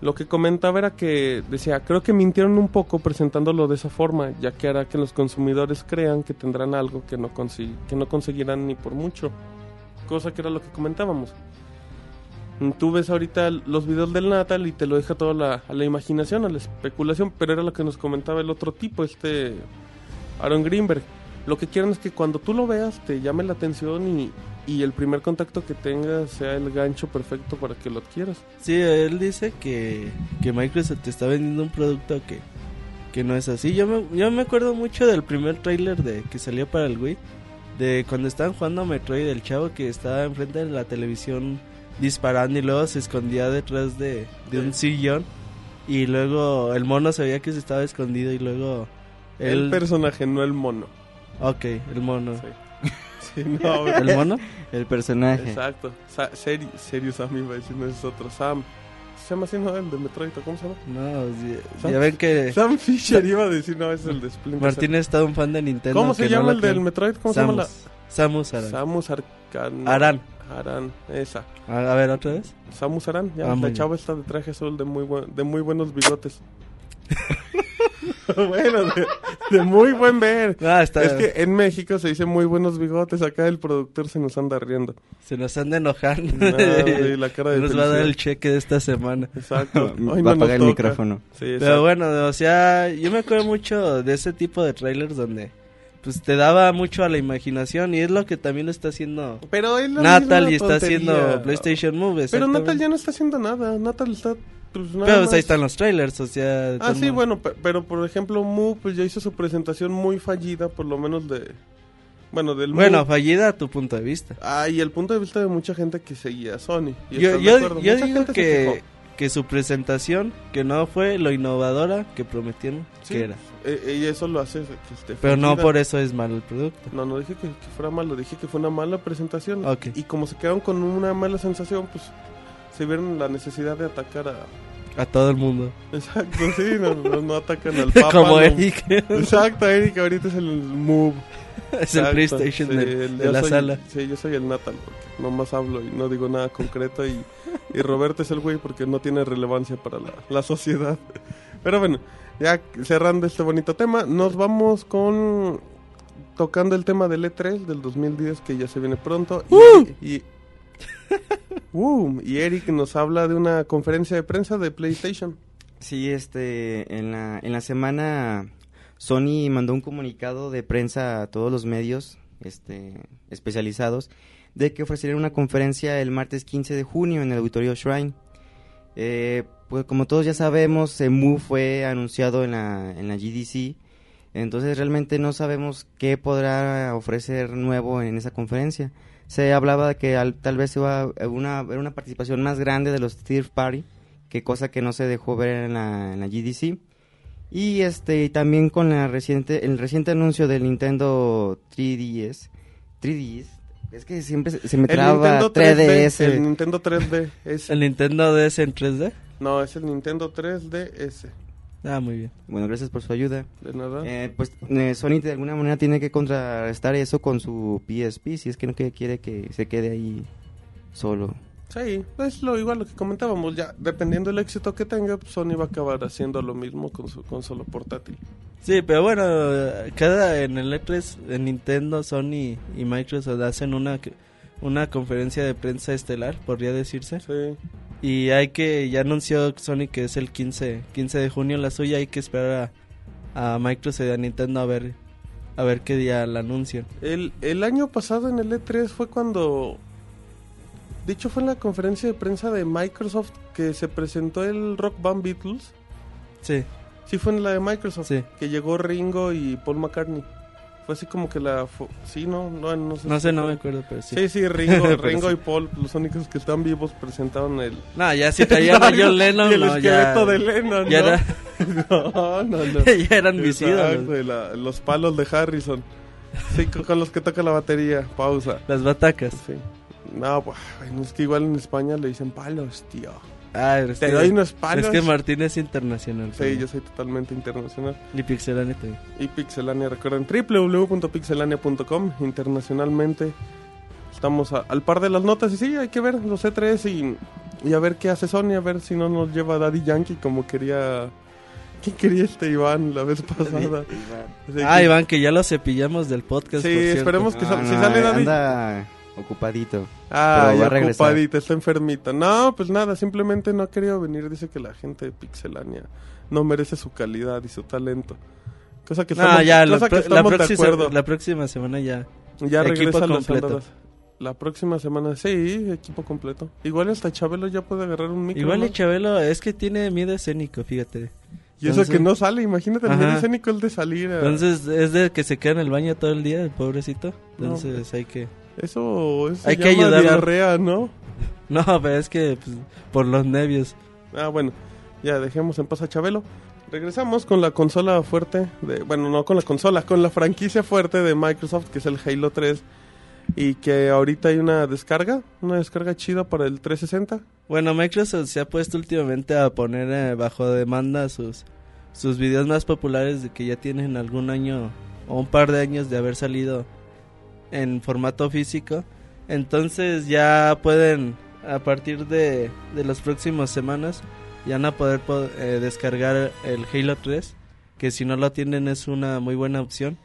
Lo que comentaba era que decía, creo que mintieron un poco presentándolo de esa forma, ya que hará que los consumidores crean que tendrán algo que no, que no conseguirán ni por mucho. Cosa que era lo que comentábamos. Tú ves ahorita los videos del Natal y te lo deja todo a la, a la imaginación, a la especulación, pero era lo que nos comentaba el otro tipo, este Aaron Greenberg. Lo que quieren es que cuando tú lo veas te llame la atención y, y el primer contacto que tengas sea el gancho perfecto para que lo adquieras.
Sí, él dice que, que Microsoft te está vendiendo un producto que, que no es así. Yo me, yo me acuerdo mucho del primer tráiler de que salió para el Wii. De cuando estaban jugando a Metroid, el chavo que estaba enfrente de la televisión disparando y luego se escondía detrás de, de un sillón. Y luego el mono se veía que se estaba escondido y luego...
El personaje, no el mono.
Ok, el mono.
Sí. Sí, no,
¿El mono?
El personaje.
Exacto. Sa Seri- Serious Sam iba a decir, no es otro. Sam. Se llama así, ¿no? El de Metroid, ¿cómo se llama?
No, sí,
Sam-
ya ven que
Sam Fisher iba a decir, no, es el de Splinter.
Martín es todo un fan de Nintendo.
¿Cómo se
que no
llama
lo
el del. Metroid? ¿Cómo se llama la...?
Samus. Samus Aran.
Samus Arcan...
Aran.
Aran, esa.
A, a ver, otra vez.
Samus Aran, ya.
Ah,
la chava está de traje azul de muy, buen- de muy buenos bigotes. bueno, de, de muy buen ver.
Ah, está.
Es que en México se dice muy buenos bigotes. Acá el productor se nos anda riendo.
Se nos anda enojando.
No, güey, la cara de
nos va a dar el cheque de esta semana.
Exacto. Hoy
Va a
no
apagar el
toca.
micrófono.
Sí,
Pero bueno, o sea, yo me acuerdo mucho de ese tipo de trailers donde pues te daba mucho a la imaginación y es lo que también está haciendo
Pero es la
Natal y está
tontería.
haciendo PlayStation Move.
Pero Natal ya no está haciendo nada. Natal está. Pues, nada
Pero pues, ahí están los trailers, o sea...
Ah, sí, bueno, pe- pero por ejemplo, Mu pues ya hizo su presentación muy fallida, por lo menos de. Bueno, del Mu.
Bueno, fallida a tu punto de vista.
Ah, y el punto de vista de mucha gente que seguía a Sony. Y
Yo, yo, yo
Mucha
digo que, que su presentación, que no fue lo innovadora que prometieron
Sí,
que era.
eh, y eso lo hace que esté
Pero no por eso es malo el producto.
No, no dije que, que fuera malo, dije que fue una mala presentación.
Ok.
Y como se quedaron con una mala sensación, pues se vieron la necesidad de atacar a.
A todo el mundo.
Exacto, sí, no, no, no atacan al Papa.
Como
no.
Eric.
Exacto, Eric ahorita es el Move.
es el PlayStation
sí,
de, la
soy-
sala.
Sí, yo soy el Natal, porque nomás hablo y no digo nada concreto. Y, y Roberto es el güey porque no tiene relevancia para la, la sociedad. Pero bueno, ya cerrando este bonito tema, nos vamos con. Tocando el tema del E3 del 2010 que ya se viene pronto. Y, y, Y Eric nos habla de una conferencia de prensa de PlayStation.
Sí, este, en la, en la semana Sony mandó un comunicado de prensa a todos los medios este, especializados de que ofrecerían una conferencia el martes 15 de junio en el Auditorio Shrine. Eh, pues como todos ya sabemos, Mu fue anunciado en la, en la GDC, entonces realmente no sabemos qué podrá ofrecer nuevo en esa conferencia. Se hablaba de que al- tal vez iba a una, haber una participación más grande de los third party, que cosa que no se dejó ver en la, en la GDC. Y este y también con la reciente el reciente anuncio del Nintendo 3DS. 3DS. Es que siempre se, me
El
traba
Nintendo
3DS.
3D. El Nintendo 3D. Es,
El Nintendo DS en 3D.
no, es el Nintendo 3DS.
Ah, muy bien.
Bueno, gracias por su ayuda.
De nada.
Eh, pues eh, Sony de alguna manera tiene que contrarrestar eso con su PSP si es que no quiere que se quede ahí solo.
Sí, es lo igual lo que comentábamos. Ya, dependiendo del éxito que tenga, Sony va a acabar haciendo lo mismo con su consola portátil.
Sí, pero bueno, cada en el E3, en Nintendo, Sony y Microsoft hacen una una conferencia de prensa estelar, podría decirse.
Sí.
Y hay que, ya anunció Sony que es el 15, 15 de junio la suya, hay que esperar a, a Microsoft y a Nintendo a ver, a ver qué día la anuncian.
El, el año pasado en el E3 fue cuando. De hecho, fue en la conferencia de prensa de Microsoft que se presentó el Rock Band Beatles.
Sí,
Sí, fue en la de Microsoft.
Sí.
Que llegó Ringo y Paul McCartney. Fue así como que la... Sí, no, no, no sé.
No
si
sé, no
fue-
me acuerdo, pero sí.
Sí, sí, Ringo, Ringo
sí.
y Paul, los únicos que están vivos, presentaron el...
No, ya si traían a John Lennon,
y el
no, ya,
esqueleto de Lennon,
ya,
¿no?
era-
No, no, no.
ya eran
la- los palos de Harrison. Sí, con, con los que toca la batería. Pausa.
Las batacas.
Sí. No, pues, es que igual en España le dicen palos, tío.
Ah, es
Te doy unos palos.
es que Martín es internacional.
Sí, yo soy totalmente internacional.
Y Pixelania también.
Y Pixelania, recuerden, www.pixelania.com, internacionalmente. Estamos a- al par de las notas y sí, hay que ver los E3 y, y a ver qué hace Sony, a ver si no nos lleva Daddy Yankee como quería... ¿Quién quería este Iván la vez pasada? Sí,
Ah,
que-
Iván, que ya lo cepillamos del podcast.
Sí,
por
esperemos que
No,
sal- si
no,
sale Daddy...
Anda ocupadito.
Ah,
pero va
ya
a regresar.
ocupadita, está enfermita. No, pues nada, simplemente no ha querido venir. Dice que la gente de Pixelania no merece su calidad y su talento. Cosa que
No,
estamos,
ya, la,
cosa que
la
estamos de
próxima,
acuerdo.
la próxima semana ya.
Ya
equipo
regresa
completo.
andadas. La próxima semana, sí, equipo completo. Igual hasta Chabelo ya puede agarrar un micro.
Igual
¿no?
y Chabelo es que tiene miedo escénico, fíjate.
Y eso que no sale, imagínate el medio escénico el de salir. a-
Entonces es de que se queda en el baño todo el día, el pobrecito. Entonces hay que...
Eso, eso
Hay
se
que
llama
ayudarlo.
diarrea, ¿no?
No, pero es que pues, por los nervios.
Ah, bueno, ya dejemos en paz a Chabelo. Regresamos con la consola fuerte, de, bueno, no con la consola, con la franquicia fuerte de Microsoft, que es el Halo 3. Y que ahorita hay una descarga, una descarga chida para el 360.
Bueno, Microsoft se ha puesto últimamente a poner eh, bajo demanda sus, sus videos más populares de que ya tienen algún año o un par de años de haber salido en formato físico. Entonces ya pueden, a partir de, de las próximas semanas, ya van a poder po- eh, descargar el Halo 3, que si no lo tienen es una muy buena opción.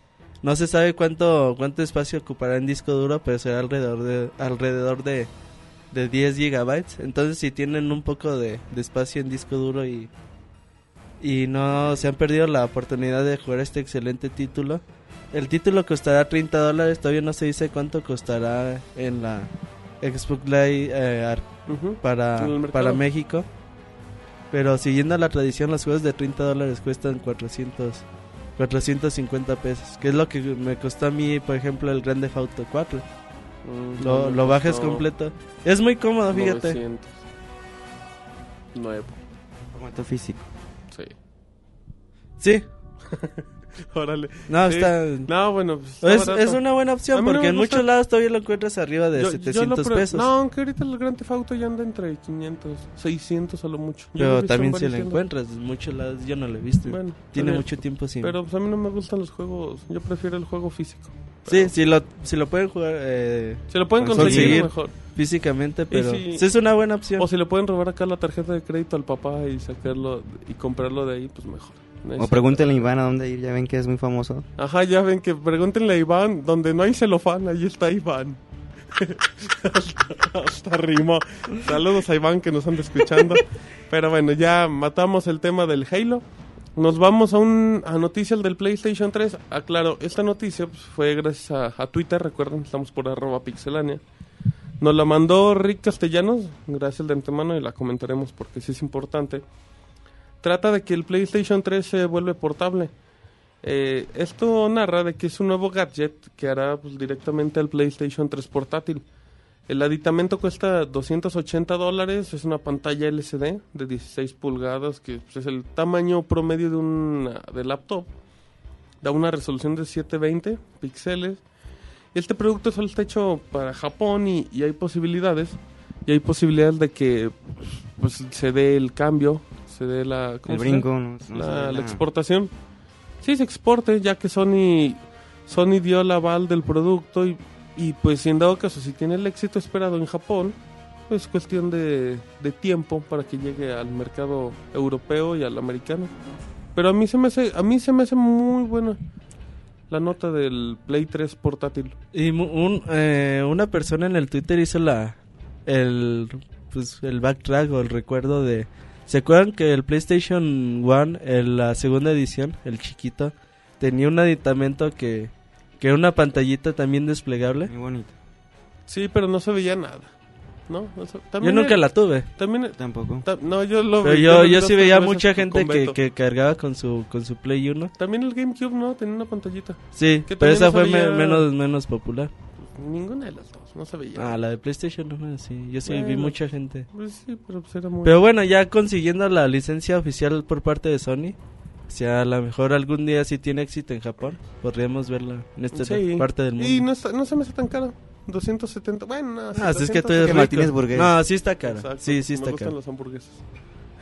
No se sabe cuánto cuánto espacio ocupará en disco duro, pero será alrededor de alrededor de, de 10 gigabytes. Entonces si tienen un poco de, de espacio en disco duro y y no se han perdido la oportunidad de jugar este excelente título. El título costará 30 dólares, todavía no se dice cuánto costará en la Xbox Live eh, para, para México. Pero siguiendo la tradición, los juegos de 30 dólares cuestan 400, 450 pesos. Que es lo que me costó a mí, por ejemplo, el Grande Auto 4.
Mm,
Lo, lo bajas
no,
completo. Es muy cómodo, fíjate.
900. Nuevo,
Formato físico.
Sí. Órale.
no,
Sí.
está...
No, bueno, pues está
Es, es una buena opción
no
porque
me
en muchos lados todavía lo encuentras arriba de
Yo- yo lo
700
pre-
pesos.
No, aunque ahorita el Gran Theft Auto ya anda entre 500, 600 a lo mucho. Yo
pero también si lo encuentras en muchos lados, yo no lo he visto.
Bueno,
Tiene mucho tiempo sin...
Pero pues a mí no me gustan los juegos. Yo prefiero el juego físico.
Sí, si lo, si lo pueden jugar eh,
Si lo pueden
Conseguir.
conseguir, mejor.
físicamente, pero
si-
sí es una buena opción.
O si le pueden robar acá la tarjeta de crédito al papá y sacarlo y comprarlo de ahí, pues mejor. No
O pregúntenle a Iván a dónde ir, ya ven que es muy famoso.
Ajá, ya ven que pregúntenle a Iván, donde no hay celofán, ahí está Iván. hasta, hasta rimó. Saludos a Iván que nos anda escuchando. Pero bueno, ya matamos el tema del Halo. Nos vamos a un a noticias del PlayStation 3. Aclaro, esta noticia pues, fue gracias a, a Twitter, recuerden, estamos por arroba pixelania. Nos la mandó Rick Castellanos, gracias de antemano y la comentaremos porque sí es importante. Trata de que el PlayStation 3 se vuelve portable. Eh, esto narra de que es un nuevo gadget que hará pues, directamente al PlayStation 3 portátil. El aditamento cuesta 280 dólares, es una pantalla LCD de 16 pulgadas, que pues, es el tamaño promedio de una de laptop. Da una resolución de 720 píxeles. Este producto solo está hecho para Japón y, y hay posibilidades. Y hay posibilidades de que pues, se dé el cambio, se dé la... ¿cómo
El brinco, no, no
la, la- exportación. Sí, se exporte, ya que Sony, Sony dio el aval del producto y, y pues si en dado caso, si tiene el éxito esperado en Japón, pues cuestión de, de tiempo para que llegue al mercado europeo y al americano. Pero a mí se me hace, a mí se me hace muy buena la nota del Play 3 portátil.
Y mu- un, eh, una persona en el Twitter hizo la el pues el backtrack o el recuerdo de ¿Se acuerdan que el PlayStation One, en la segunda edición, el chiquito, tenía un aditamento que que era una pantallita también desplegable?
Muy bonito.
Sí, pero no se veía nada. ¿no? O sea,
Yo nunca la tuve.
También,
Tampoco.
ta- no, yo lo
Pero
vi-
yo, yo sí veía mucha gente que, que cargaba con su, con su Play 1.
También el GameCube, ¿no? Tenía una pantallita.
Sí, pero esa
no
fue me- menos, menos popular.
Ninguna de las dos, no se veía.
Ah, la de PlayStation no, sí. Yo sí vi
Bueno.
mucha gente.
Pues sí, pero pues era muy...
Pero bueno, ya consiguiendo la licencia oficial por parte de Sony, si a lo mejor algún día sí tiene éxito en Japón, podríamos verla en esta
Sí.
parte del mundo.
Y no, está- no se me hace tan caro. 270. Bueno, no,
ah, si es que tú
300,
eres
Que
rico.
Martínez Burgués.
No, sí está cara.
Exacto,
Sí, sí
me
está
gustan
cara.
los hamburguesas.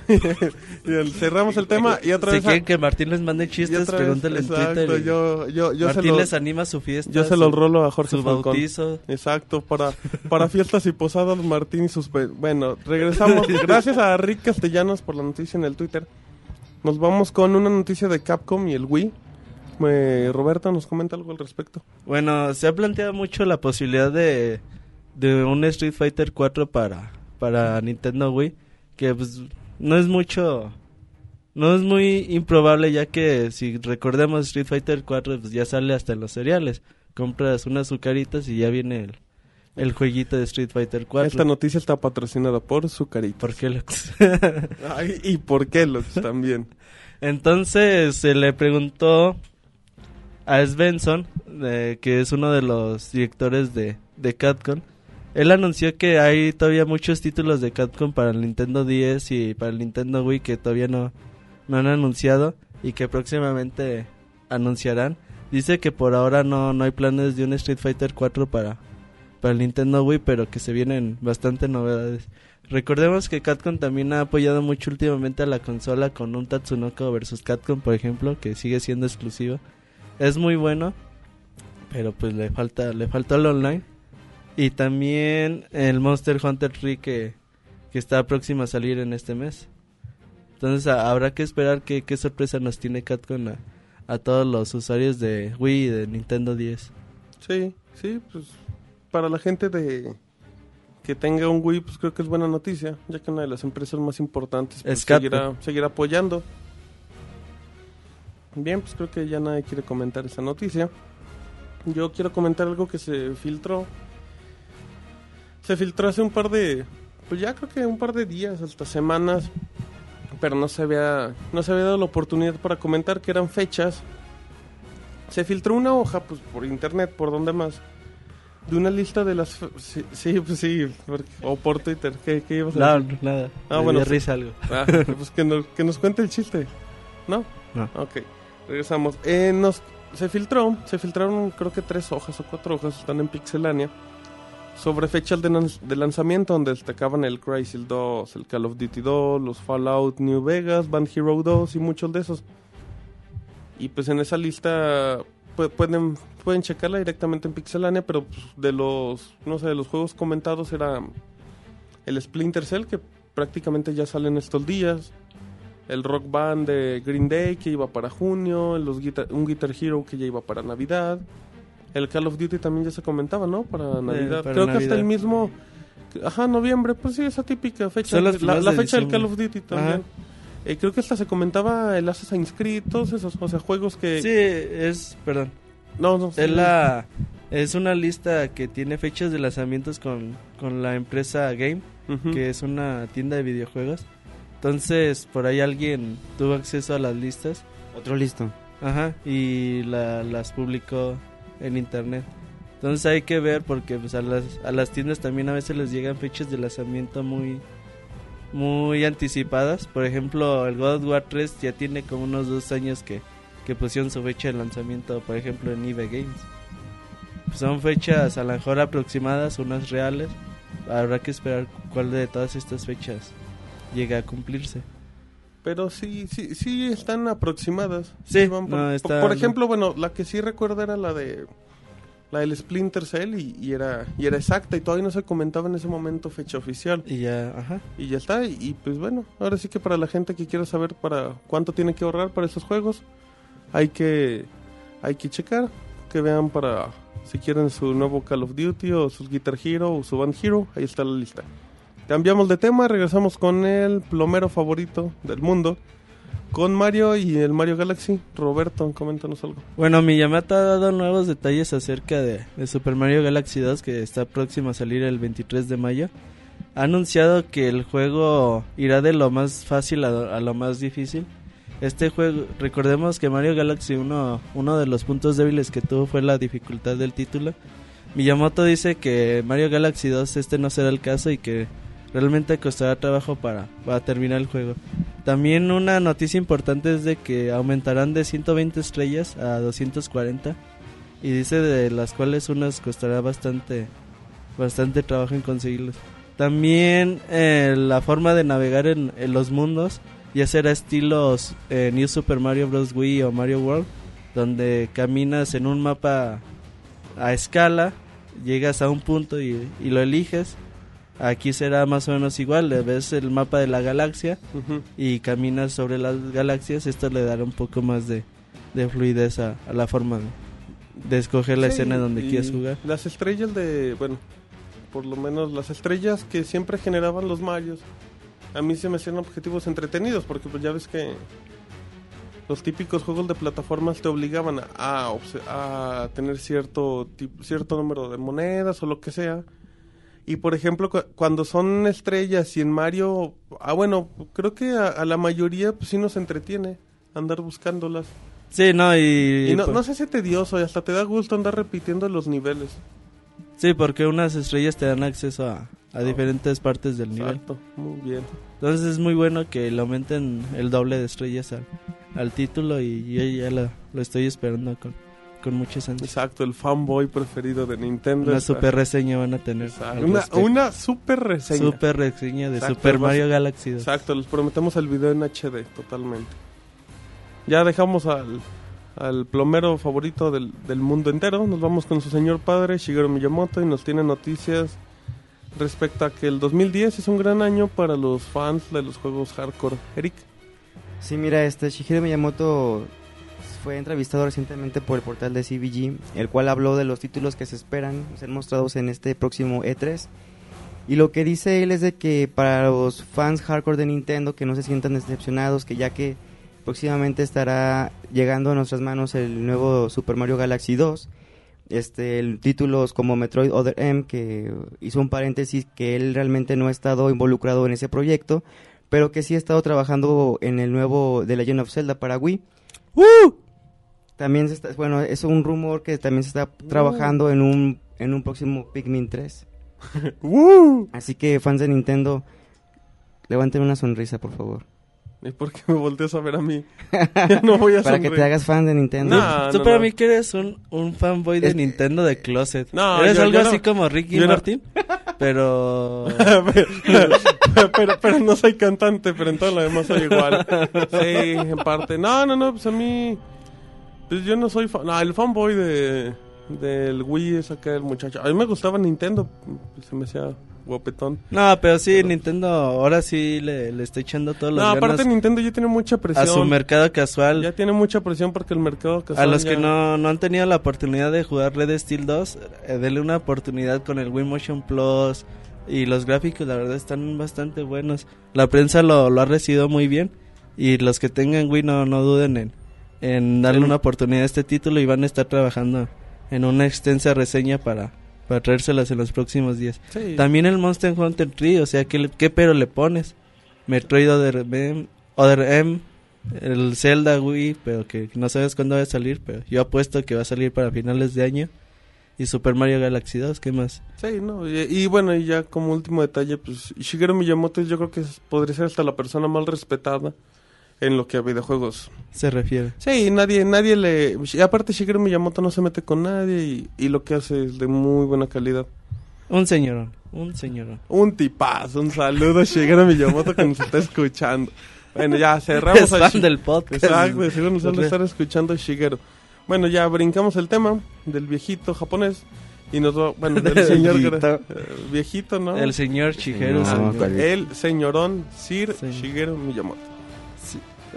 y cerramos el tema y otra
Si
vez...
quieren que Martín les mande chistes, pregúntenle en Twitter.
yo, yo, yo se
Martín
lo,
les anima su fiesta.
yo se
su-
lo rolo a Jorge
Su
Falcón.
bautizo.
Exacto, para, para fiestas y posadas, Martín y sus... Bueno, regresamos. Gracias a Rick Castellanos por la noticia en el Twitter. Nos vamos con una noticia de Capcom y el Wii. Eh, Roberta nos comenta algo al respecto.
Bueno, se ha planteado mucho la posibilidad de, de un Street Fighter 4 para, para Nintendo Wii, que pues no es mucho, no es muy improbable ya que si recordemos Street Fighter 4 pues ya sale hasta en los cereales, compras unas azucaritas y ya viene el, el jueguito de Street Fighter 4.
Esta noticia está patrocinada por Zucarito.
¿Por qué lo-
Ay, ¿Y por qué Lux también?
Entonces se le preguntó a Svensson, eh, que es uno de los directores de, de Capcom. Él anunció que hay todavía muchos títulos de Capcom para el Nintendo 10 y para el Nintendo Wii que todavía no, no han anunciado y que próximamente anunciarán. Dice que por ahora no, no hay planes de un Street Fighter 4 para, para el Nintendo Wii, pero que se vienen bastante novedades. Recordemos que Capcom también ha apoyado mucho últimamente a la consola con un Tatsunoko vs Capcom, por ejemplo, que sigue siendo exclusivo. Es muy bueno, pero pues le falta le falta el online y también el Monster Hunter 3 que, que está próximo a salir en este mes. Entonces a- habrá que esperar que, qué sorpresa nos tiene Capcom a, a todos los usuarios de Wii y de Nintendo 10.
Sí, sí, pues para la gente de que tenga un Wii, pues creo que es buena noticia, ya que una de las empresas más importantes pues, seguirá, seguirá apoyando. Bien, pues creo que ya nadie quiere comentar esa noticia. Yo quiero comentar algo que se filtró. Se filtró hace un par de, pues ya creo que un par de días, hasta semanas, pero no se había, no se había dado la oportunidad para comentar que eran fechas se filtró una hoja pues por internet por donde más de una lista de las sí, sí pues sí o por Twitter ¿qué, qué ibas a
No,
decir?
nada.
Ah,
me
bueno,
risa algo.
Ah, pues que, nos, que nos cuente el chiste ¿no?
No.
ok regresamos eh, nos se filtró se filtraron creo que tres hojas o cuatro hojas están en Pixelania sobre fechas de, de lanzamiento donde destacaban el Crysis 2, el Call of Duty 2, los Fallout New Vegas, Band Hero 2 y muchos de esos. Y pues en esa lista pu- pueden pueden checarla directamente en Pixelania, pero pues, de los no sé, de los juegos comentados era el Splinter Cell que prácticamente ya sale en estos días. El Rock Band de Green Day que iba para junio, los un Guitar Hero que ya iba para Navidad. El Call of Duty también ya se comentaba, ¿no? Para Navidad.
Eh, para
Creo que hasta el mismo Ajá, noviembre, pues sí, esa típica fecha.
Son las
La, la
de
fecha del. Call of Duty también.
Ajá.
Eh, creo que hasta se comentaba el Assassin's Creed, todos esos, o sea, juegos que...
Sí, es, perdón.
No, no, sí.
Es la es una lista que tiene fechas de lanzamientos con, con la empresa Game, que es una tienda de videojuegos. Entonces, por ahí alguien tuvo acceso a las listas.
Otro listo.
Ajá, y la- las publicó en internet. Entonces hay que ver porque pues, a, las, a las tiendas también a veces les llegan fechas de lanzamiento muy muy anticipadas. Por ejemplo, el God of War 3 ya tiene como unos dos años que, que pusieron su fecha de lanzamiento, por ejemplo, en eBay Games. Pues son fechas a lo mejor aproximadas, unas reales. Habrá que esperar cuál de todas estas fechas llega a cumplirse.
Pero sí, sí, sí están aproximadas.
Sí,
van por,
no,
por-
está-
por ejemplo, bueno, la que sí recuerdo era la de la del Splinter Cell y, y era y era exacta y todavía no se comentaba en ese momento fecha oficial
Y ya, ajá.
y ya está y, y, pues bueno, ahora sí que para la gente que quiera saber para cuánto tiene que ahorrar para esos juegos hay que hay que checar que vean para si quieren su nuevo Call of Duty o sus Guitar Hero o su Band Hero, ahí está la lista. Cambiamos de tema, regresamos con el plomero favorito del mundo, con Mario y el Mario Galaxy. Roberto, coméntanos algo.
Bueno, Miyamoto ha dado nuevos detalles acerca de, Super Mario Galaxy 2 que está próximo a salir el 23 de mayo. ha anunciado que el juego irá de lo más fácil a, a lo más difícil. Este juego, recordemos que Mario Galaxy 1, uno de los puntos débiles que tuvo fue la dificultad del título. Miyamoto dice que Mario Galaxy 2 este no será el caso y que realmente costará trabajo para, para terminar el juego. También una noticia importante es de que aumentarán de 120 estrellas a 240 y dice de las cuales unas costará bastante bastante trabajo en conseguirlos. También eh, la forma de navegar en, en los mundos ya será estilos eh, New Super Mario Bros. Wii o Mario World, donde caminas en un mapa a escala, llegas a un punto y, y lo eliges. Aquí será más o menos igual, ves el mapa de la galaxia y caminas sobre las galaxias. Esto le dará un poco más de, de fluidez a, a la forma de, de escoger la
Sí,
escena donde quieres jugar.
Las estrellas de, bueno, por lo menos las estrellas que siempre generaban los Marios, a mí se me hacían objetivos entretenidos, porque pues ya ves que los típicos juegos de plataformas te obligaban a, a obse- a tener cierto, tip- cierto número de monedas o lo que sea. Y por ejemplo, cu- cuando son estrellas y en Mario, ah bueno, creo que a, a la mayoría pues sí nos entretiene andar buscándolas.
Sí, no, y,
Y no,
por-
no se hace tedioso y hasta te da gusto andar repitiendo los niveles.
sí, porque unas estrellas te dan acceso a, a diferentes partes del nivel.
Exacto, muy bien.
Entonces es muy bueno que le aumenten el doble de estrellas al, al título y yo ya lo, lo estoy esperando con, con muchas ansias.
Exacto, el fanboy preferido de Nintendo.
Una
está-
super reseña van a tener.
Una, una super reseña.
super reseña de
Exacto,
Super
vas-
Mario Galaxy 2.
Exacto, les prometemos el video en HD, totalmente. Ya dejamos al, al plomero favorito del, del mundo entero. Nos vamos con su señor padre, Shigeru Miyamoto, y nos tiene noticias respecto a que el 2010 es un gran año para los fans de los juegos hardcore. Eric.
Sí, mira, este Shigeru Miyamoto fue entrevistado recientemente por el portal de CBG, el cual habló de los títulos que se esperan ser mostrados en este próximo E3. Y lo que dice él es de que para los fans hardcore de Nintendo que no se sientan decepcionados, que ya que próximamente estará llegando a nuestras manos el nuevo Super Mario Galaxy 2, este, títulos como Metroid Other M, que hizo un paréntesis que él realmente no ha estado involucrado en ese proyecto, pero que sí ha estado trabajando en el nuevo The Legend of Zelda para Wii. También se está, bueno, es un rumor que también se está trabajando en un en un próximo Pikmin 3.
¡Woo!
Así que fans de Nintendo, levanten una sonrisa, por favor.
¿Y por qué me volteas a ver a mí? No voy a
Para que te hagas fan de Nintendo.
No,
Tú
no,
para
no.
mí que eres un, un fanboy de
Es-
Nintendo de closet.
No,
eres
yo-
algo
yo no-
así como Ricky
yo no-
Martin, pero...
pero, pero no soy cantante, pero en todo lo demás soy igual. Sí, en parte. No, no, no, pues a mí. Pues yo no soy fan. No, el fanboy de. Del Wii es acá el muchacho. A mí me gustaba Nintendo. Se me hacía guapetón.
No, pero sí, Nintendo ahora sí le, le está echando todos los
No, aparte Nintendo ya tiene mucha
a
presión.
su mercado casual.
Ya tiene mucha presión porque el mercado
A
casual
los
ya-
que no, no han tenido la oportunidad de jugar Red Steel 2, eh, denle una oportunidad con el Wii Motion Plus y los gráficos, la verdad, están bastante buenos. La prensa lo, lo ha recibido muy bien y los que tengan Wii no, no duden en, en darle una oportunidad a este título y van a estar trabajando en una extensa reseña para, para traérselas en los próximos días.
Sí.
También el Monster Hunter 3, o sea, ¿qué, qué pero le pones? Metroid Other M, Other M, el Zelda Wii, pero que no sabes cuándo va a salir, pero yo apuesto que va a salir para finales de año. Y Super Mario Galaxy 2, ¿qué más?
Sí, no, y, y bueno, y ya como último detalle, pues Shigeru Miyamoto yo creo que podría ser hasta la persona más respetada en lo que a videojuegos.
Se refiere.
Sí, nadie, nadie le... y aparte Shigeru Miyamoto no se mete con nadie y, y lo que hace es de muy buena calidad.
Un señorón, un señorón.
Un tipazo, un saludo a Shigeru Miyamoto que nos está escuchando. Bueno, ya cerramos
Es fan del podcast.
Exacto, seguro nos van a estar escuchando Shigeru. Bueno, ya brincamos el tema del viejito japonés y nos va, bueno, del señor
Viejito.
eh, viejito, ¿no?
El señor Shigeru.
No,
señor.
el señorón Sir
Sí.
Shigeru Miyamoto.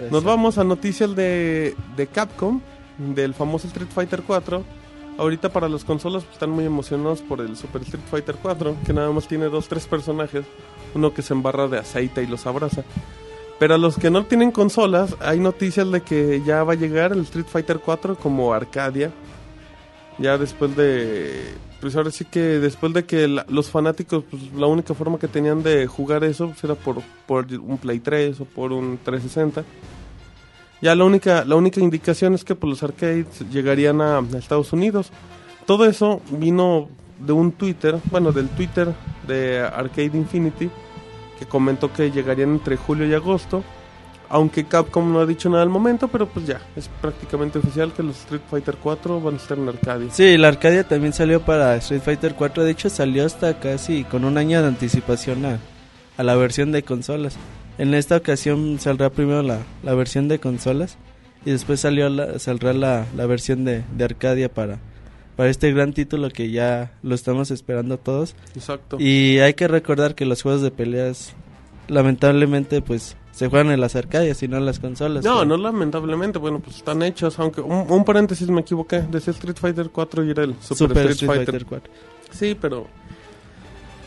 Nos vamos a noticias de, de Capcom, del famoso Street Fighter 4. Ahorita para las consolas pues, están muy emocionados por el Super Street Fighter 4, que nada más tiene dos, tres personajes. Uno que se embarra de aceite y los abraza. Pero a los que no tienen consolas, hay noticias de que ya va a llegar el Street Fighter 4 como Arcadia. Ya después de pues ahora sí que después de que los fanáticos, pues la única forma que tenían de jugar eso pues, era por, por un Play 3 o por un 360. Ya la única, la única indicación es que pues, los arcades llegarían a Estados Unidos. Todo eso vino de un Twitter, bueno, del Twitter de Arcade Infinity, que comentó que llegarían entre julio y agosto. Aunque Capcom no ha dicho nada al momento, pero pues ya, es prácticamente oficial que los Street Fighter 4 van a estar en Arcadia.
Sí, la Arcadia también salió para Street Fighter 4. De hecho, salió hasta casi con un año de anticipación a, a la versión de consolas. En esta ocasión saldrá primero la, la versión de consolas y después salió la, saldrá la, la versión de, de Arcadia para, para este gran título que ya lo estamos esperando todos.
Exacto.
Y hay que recordar que los juegos de peleas, lamentablemente, pues se juegan en las Arcadias y no en las consolas.
No,
Pero-
no lamentablemente, bueno, pues están hechos, aunque un, un paréntesis me equivoqué, decía Street Fighter 4 y era el Super,
Super
Street, Fighter.
4.
Sí, pero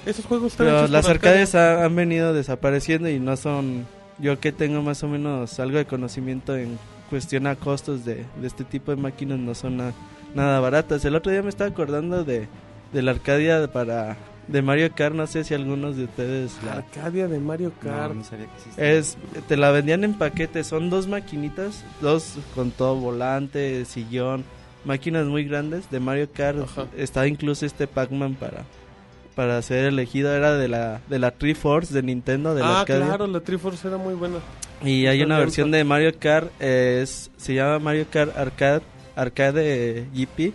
esos juegos están
Pero
hechos
las ha- han venido desapareciendo y no son. Yo que tengo más o menos algo de conocimiento en cuestión a costos de, de este tipo de máquinas, no son na- nada baratas. El otro día me estaba acordando de, de la Arcadia para de Mario Kart. No sé si algunos de ustedes la,
Arcadia de Mario Kart.
No, no sabía que existía.
es te la vendían en paquete. Son dos maquinitas, dos con todo volante, sillón, máquinas muy grandes de Mario Kart.
Ajá.
Estaba incluso este Pac-Man para para ser elegido era de la de la Triforce de Nintendo de la
ah,
Arcadia.
claro, la Triforce era muy buena.
Y hay una
Está
versión de Mario Kart eh, es se llama Mario Kart Arcade Arcade GP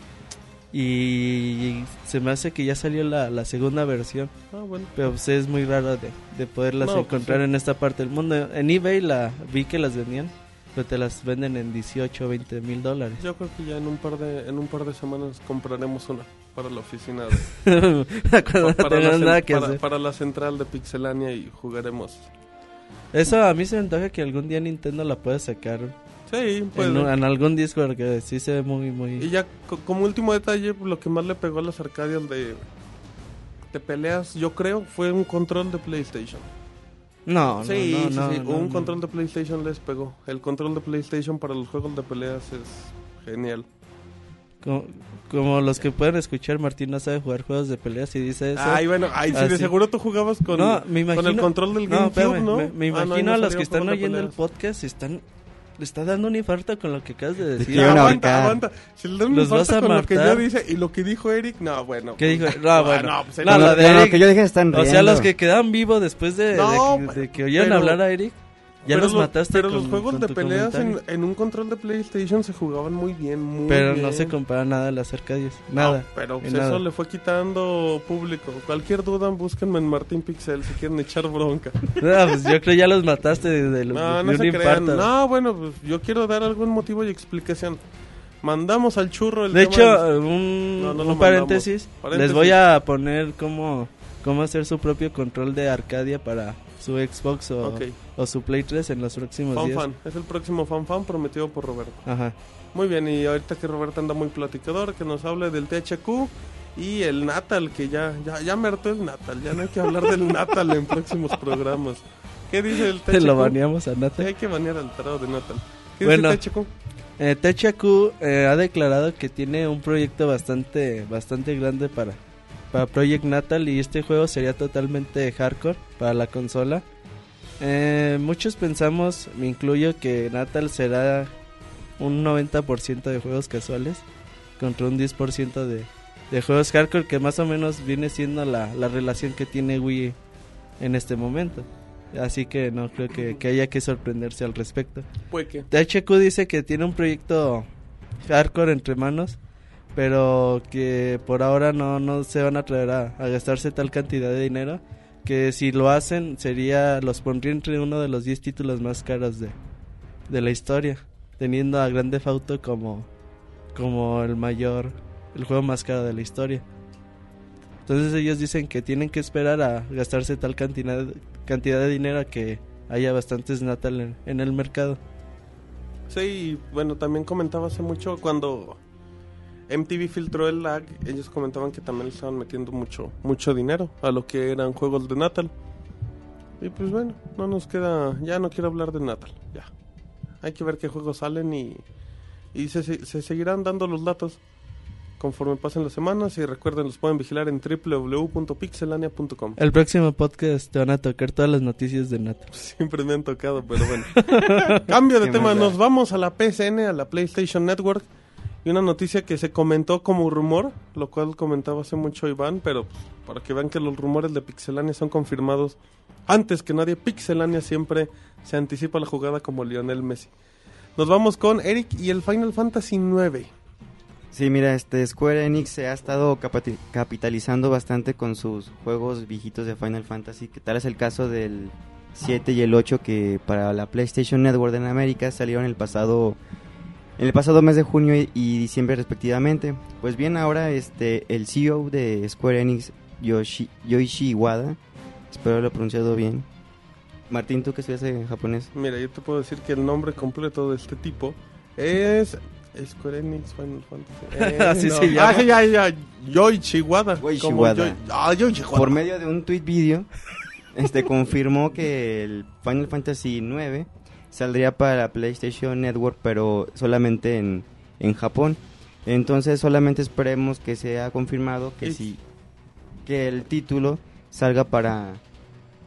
y se me hace que ya salió la, la segunda versión.
Ah, bueno.
Pero pues es muy raro de, de poderlas
No, pues,
encontrar
sí.
en esta parte del mundo. En eBay la vi que las vendían, pero te las venden en 18 o 20 mil dólares.
Yo creo que ya en un par de en un par de semanas compraremos una para la oficina de
no
para, la,
nada que
para-
hacer.
para la central de Pixelania y jugaremos.
Eso a mí se me antoja que algún día Nintendo la pueda sacar
Sí, pues
en, algún disco porque sí se ve muy, muy...
Y ya co- como último detalle, lo que más le pegó a las arcadias de, de peleas, yo creo, fue un control de PlayStation.
No,
sí,
no,
sí,
no,
sí,
no,
un control de PlayStation les pegó. El control de PlayStation para los juegos de peleas es genial.
Como, como los que pueden escuchar, Martín no sabe jugar juegos de peleas y dice eso.
Ay, bueno, ay, sí,
Ah,
de
sí.
seguro tú jugabas con,
No, me
con el
imagino-
control del GameCube, ¿no?
me, me
Ah, no,
imagino
no
a los que están oyendo el podcast están... Le está dando un infarto con lo que acabas de decir.
quieren
aguanta, aguanta. Si le dan un
Los vas
infarto
a
con lo que
matar.
yo dice y lo que dijo Eric, no, bueno.
¿Qué dijo? No, bueno.
no, pues,
No,
Eric-
la
Con
de
lo- con lo
Eric-
que yo dije están
O sea,
riendo.
los que quedan vivos después de, de-
No,
de que oyeron
pero-
hablar a Eric, ya
pero
los
lo-
mataste
Pero
con-
los juegos
con
de peleas en, en un control de PlayStation se jugaban muy bien, muy
Pero
bien.
no se compara nada a las arcadias. Nada.
No, pero pues eso
nada.
le fue quitando público. Cualquier duda, búsquenme en Martín Pixel si quieren echar bronca.
No, pues yo creo ya los mataste de, de- de
No, no
un
se crean. No, bueno, pues yo quiero dar algún motivo y explicación. Mandamos al churro el
de
tema
hecho,
del-
un,
No, no
paréntesis,
mandamos.
Les voy a poner cómo, cómo hacer su propio control de Arcadia para su Xbox o, o su Play 3 en los próximos
Fan
días.
Fan. Es el próximo Fan Fan prometido por Roberto.
Ajá.
Muy bien, y ahorita que Roberto anda muy platicador, que nos hable del THQ y el Natal, que ya, ya, ya me hartó el Natal. Ya no hay que hablar del Natal en próximos programas. ¿Qué dice el THQ?
Te lo baneamos a
Sí,
Nata.
hay que banear al tarado de Natal. ¿Qué
Bueno.
dice el THQ?
Eh, THQ eh, ha declarado que tiene un proyecto bastante bastante grande para, para Project Natal y este juego sería totalmente hardcore para la consola. Eh, muchos pensamos, me incluyo, que Natal será un 90% de juegos casuales contra un 10% de, de juegos hardcore que más o menos viene siendo la, la relación que tiene Wii en este momento. Así que no creo que, que haya que sorprenderse al respecto.
Pues que.
THQ dice que tiene un proyecto hardcore entre manos, pero que por ahora no, no se van a atrever a, a gastarse tal cantidad de dinero. Que si lo hacen, sería los pondría entre uno de los 10 títulos más caros de, de la historia, teniendo a Grande Auto como, como el mayor, el juego más caro de la historia. Entonces ellos dicen que tienen que esperar a gastarse tal cantidad, cantidad de dinero que haya bastantes Natal en, en el mercado.
Sí, bueno, también comentaba hace mucho cuando MTV filtró el lag, ellos comentaban que también le estaban metiendo mucho, mucho dinero a lo que eran juegos de Natal. Y pues bueno, no nos queda, ya no quiero hablar de Natal, ya. Hay que ver qué juegos salen y, y se, se- se seguirán dando los datos. conforme pasen las semanas y recuerden, los pueden vigilar en www.pixelania.com.
El próximo podcast te van a tocar todas las noticias de Nato.
Siempre me han tocado, pero bueno. Cambio de
Qué
tema, nos vamos a la PSN, a la PlayStation Network. Una noticia que se comentó como rumor, lo cual comentaba hace mucho Iván, pero para que vean que los rumores de Pixelania son confirmados antes que nadie, Pixelania siempre se anticipa la jugada como Lionel Messi. Nos vamos con Eric y el Final Fantasy IX.
Sí, mira, este Square Enix se ha estado capitalizando bastante con sus juegos viejitos de Final Fantasy, que tal es el caso del 7 y el 8 que para la PlayStation Network en América salieron el pasado en el pasado mes de junio y, y diciembre respectivamente. Pues bien, ahora este el CEO de Square Enix Yoshi, Yoichi Iwata, espero lo he pronunciado bien. Martín, tú que estudias en japonés.
Mira, yo te puedo decir que el nombre completo de este tipo es Square Enix Final Fantasy. Eh,
Así se llama.
Ah, ya, ya, Yoichi Wada.
Yoichi Wada.
Ah, Yoichi Wada.
por medio de un tweet video, este confirmó que el Final Fantasy IX saldría para la PlayStation Network, pero solamente en, en Japón. Entonces solamente esperemos que sea confirmado que sí, que el título salga para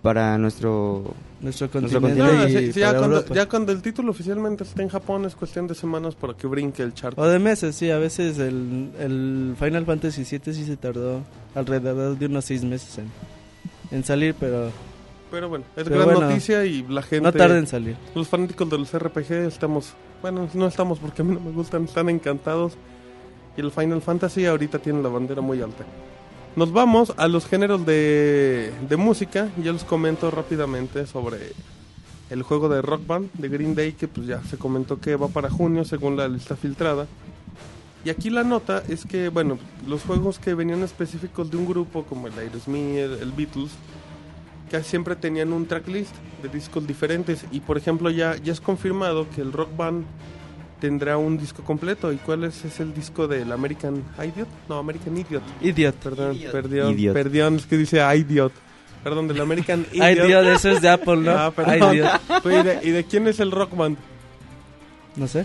para nuestro
Nuestro
Nuestro
continente
No,
y
sí, sí, ya, cuando,
Europa.
ya cuando el título oficialmente esté en Japón es cuestión de semanas para que brinque el chart.
O de meses, sí, a veces el, el Final Fantasy VII sí se tardó alrededor de unos seis meses en, en salir, pero
Pero bueno, es
Pero
gran
bueno,
noticia y la gente...
no tarda en salir.
Los fanáticos de los RPG estamos... Bueno, no estamos porque a mí no me gustan, están encantados. Y el Final Fantasy ahorita tiene la bandera muy alta. Nos vamos a los géneros de, de música. Ya les comento rápidamente sobre el juego de Rock Band de Green Day, que pues ya se comentó que va para junio según la lista filtrada. Y aquí la nota es que, bueno, los juegos que venían específicos de un grupo como el Aerosmith, el Beatles, que siempre tenían un tracklist de discos diferentes. Y por ejemplo, ya, ya es confirmado que el Rock Band tendrá un disco completo. ¿Y cuál es, es el disco del American Idiot? No, American Idiot.
Idiot.
Perdón,
Idiot.
perdón,
Idiot.
perdón, es que dice Idiot. Perdón, del American Idiot.
Ay, Dios, eso es de Apple, ¿no?
Ah, perdón.
Dios.
Oye, ¿y, de, y de quién es el Rock Band?
No sé.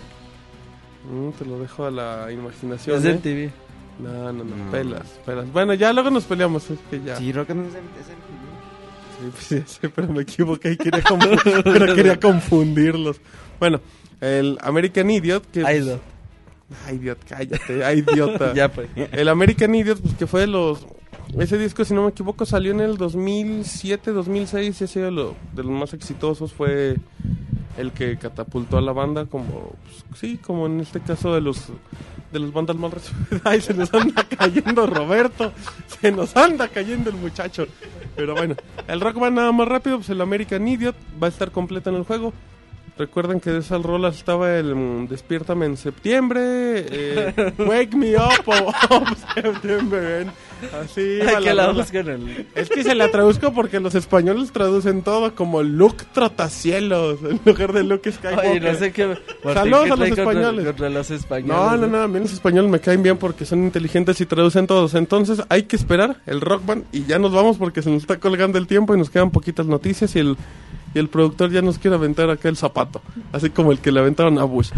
Mm, te lo dejo a la imaginación.
Es de
¿eh?
TV.
No, no, no,
No.
pelas, pelas. Bueno, ya luego nos peleamos, es que ya.
Sí, Rock Band es el- es el-
Sí, sí, pero me equivoqué y quería, pero quería confundirlos. Bueno, el American Idiot, que...
Ay, Dios.
Ay, idiot, cállate, ay, idiota.
Ya, pues.
El American Idiot, pues que fue de los... Ese disco, si no me equivoco, salió en el 2007, 2006, y ha sido lo, de los más exitosos, fue el que catapultó a la banda como, pues, sí, como en este caso de los de los bandas más recibidas. Ay, se nos anda cayendo Roberto, se nos anda cayendo el muchacho. Pero bueno, el rock va nada más rápido, pues el American Idiot va a estar completo en el juego. Recuerden que de esas rolas estaba el mm, Despiértame en septiembre, eh, Wake Me Up o of September. Así
Ay, que la buscan el...
Es que se la traduzco porque los españoles traducen todo como Luke Trotacielos en lugar de Luke Skywalker.
Oye, no sé qué... Martín,
Saludos
¿qué
a los
contra-
españoles.
Contra los españoles.
No, no, no, a mí los españoles me caen bien porque son inteligentes y traducen todos. Entonces hay que esperar el Rock Band y ya nos vamos porque se nos está colgando el tiempo y nos quedan poquitas noticias y el, y el productor ya nos quiere aventar acá el zapato. Así como el que le aventaron a Bush.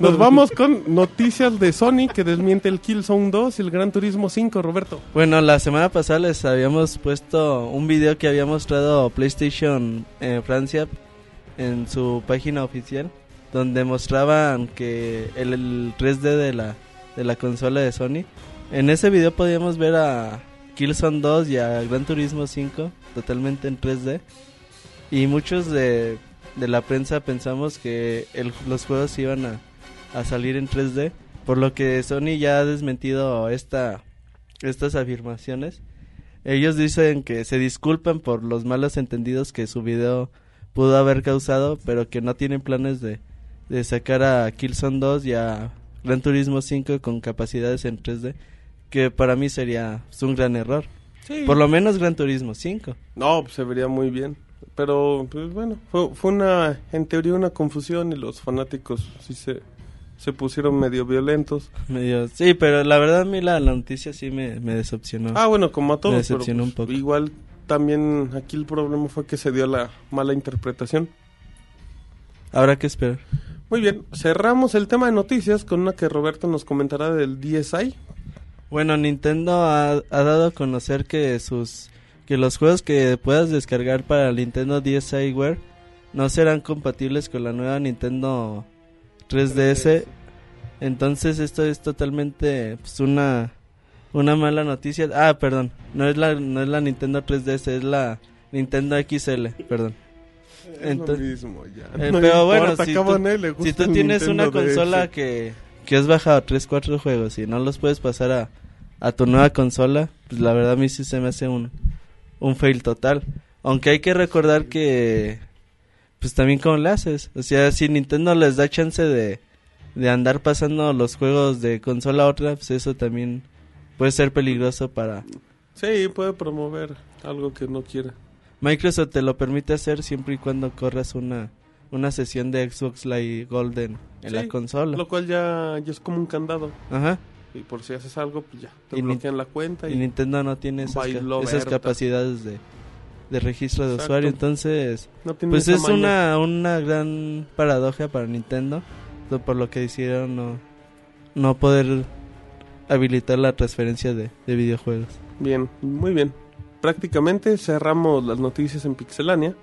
Nos vamos con noticias de Sony que desmiente el Killzone 2 y el Gran Turismo 5, Roberto.
Bueno, la semana pasada les habíamos puesto un video que había mostrado PlayStation en Francia en su página oficial, donde mostraban que el, el 3D de la, de la consola de Sony. En ese video podíamos ver a Killzone 2 y a Gran Turismo 5 totalmente en 3D. Y muchos de, de la prensa pensamos que el- los juegos iban a, a salir en 3D, por lo que Sony ya ha desmentido esta estas afirmaciones. Ellos dicen que se disculpan por los malos entendidos que su video pudo haber causado, pero que no tienen planes de, de sacar a Killzone 2 y a Gran Turismo 5 con capacidades en 3D, que para mí sería un gran error.
Sí.
Por lo menos Gran Turismo 5.
No, pues se vería muy bien. Pero, pues bueno, fue, fue una, en teoría una confusión y los fanáticos sí se, se pusieron medio violentos.
Medio, sí, pero la verdad a mí la, la noticia sí me, me decepcionó.
Ah, bueno, como a todos,
Me decepcionó
pues,
un poco.
igual también aquí el problema fue que se dio la mala interpretación.
Habrá que esperar.
Muy bien, cerramos el tema de noticias con una que Roberto nos comentará del DSi.
Bueno, Nintendo ha, ha dado a conocer que sus que los juegos que puedas descargar para el Nintendo DSiWare no serán compatibles con la nueva Nintendo 3DS. Entonces esto es totalmente pues, una una mala noticia. Ah, perdón, no es la no es la Nintendo 3DS, es la Nintendo XL, perdón.
Es
Entonces-
lo mismo, ya.
Eh,
No
pero bueno, si tú- Si
el
tienes una
DS.
consola que, que has bajado 3, 4 juegos y no los puedes pasar a, a tu nueva consola, pues la verdad a mí sí se me hace un, un fail total. Aunque hay que recordar que, pues también cómo le haces. O sea, si Nintendo les da chance de, de andar pasando los juegos de consola a otra, pues eso también puede ser peligroso para...
Sí, puede promover algo que no quiera.
Microsoft te lo permite hacer siempre y cuando corras una, una sesión de Xbox Live Golden en
Sí,
la consola.
Lo cual ya, ya es como un candado.
Ajá.
Y por si haces algo, pues ya. Te
Y
bloquean la cuenta
Y
y,
Nintendo no tiene esas, ca- capacidades de, de registro de
Exacto.
usuario. Entonces,
no
pues es una, una gran paradoja para Nintendo. Por lo que decidieron no, no poder habilitar la transferencia de, de videojuegos.
Bien, muy bien. Prácticamente cerramos las noticias en Pixelania.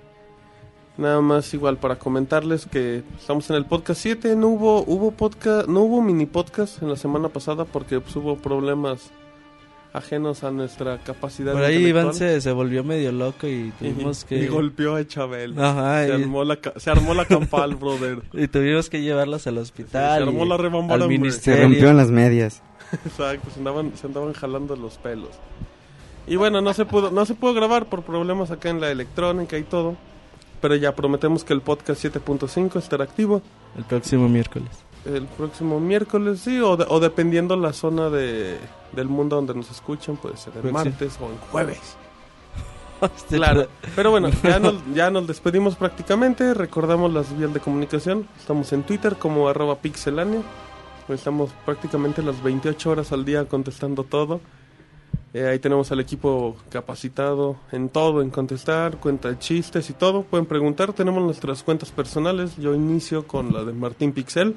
Nada más igual para comentarles que estamos en el podcast 7, no hubo hubo podcast, no hubo mini podcast en la semana pasada porque pues, hubo problemas ajenos a nuestra capacidad
Por ahí Iván se, se volvió medio loco y
y,
tuvimos
y
que...
golpeó a Chabel.
Ajá,
se,
y,
armó la, se armó la campal, brother.
y tuvimos que llevarlos al
se
hospital.
armó
y
la rebambara,
al
hombre.
Se
ministerio.
rompieron las medias.
Exacto, se andaban, se andaban jalando los pelos. Y bueno, no se pudo, no se pudo grabar por problemas acá en la electrónica y todo. Pero ya prometemos que el podcast 7.5 estará activo
El próximo miércoles.
el próximo miércoles, sí, o, de- o dependiendo la zona de, del mundo donde nos escuchan, puede ser el martes o el jueves.
Este,
Claro, pero bueno, ya nos, ya nos despedimos prácticamente. Recordamos las vías de comunicación. Estamos en Twitter como arroba pixelania. Estamos prácticamente las 28 horas al día contestando todo. Eh, ahí tenemos al equipo capacitado en todo, en contestar, cuenta chistes y todo. Pueden preguntar, tenemos nuestras cuentas personales. Yo inicio con la de Martín Pixel.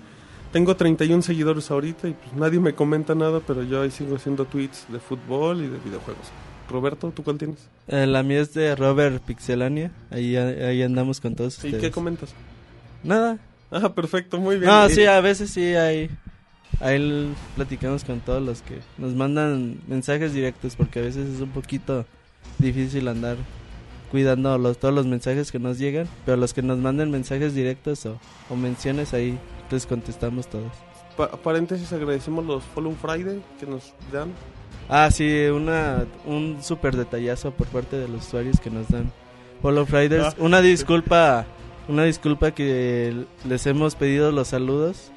Tengo 31 seguidores ahorita y pues nadie me comenta nada, pero yo ahí sigo haciendo tweets de fútbol y de videojuegos. Roberto, ¿tú cuál tienes?
Eh, la mía es de Robert Pixelania. Ahí, ahí andamos con todos
¿Y
ustedes.
qué comentas?
Nada.
Ah, perfecto, muy bien.
No,
Y-
sí, a veces sí hay. Ahí l- platicamos con todos los que nos mandan mensajes directos porque a veces es un poquito difícil andar cuidando los, todos los mensajes que nos llegan, pero los que nos manden mensajes directos o, o menciones ahí les contestamos todos.
pa- paréntesis, agradecemos los Follow Friday que nos dan.
Ah, sí, una, un súper detallazo por parte de los usuarios que nos dan Follow Fridays.
Ah.
Una disculpa, una disculpa que les hemos pedido los saludos.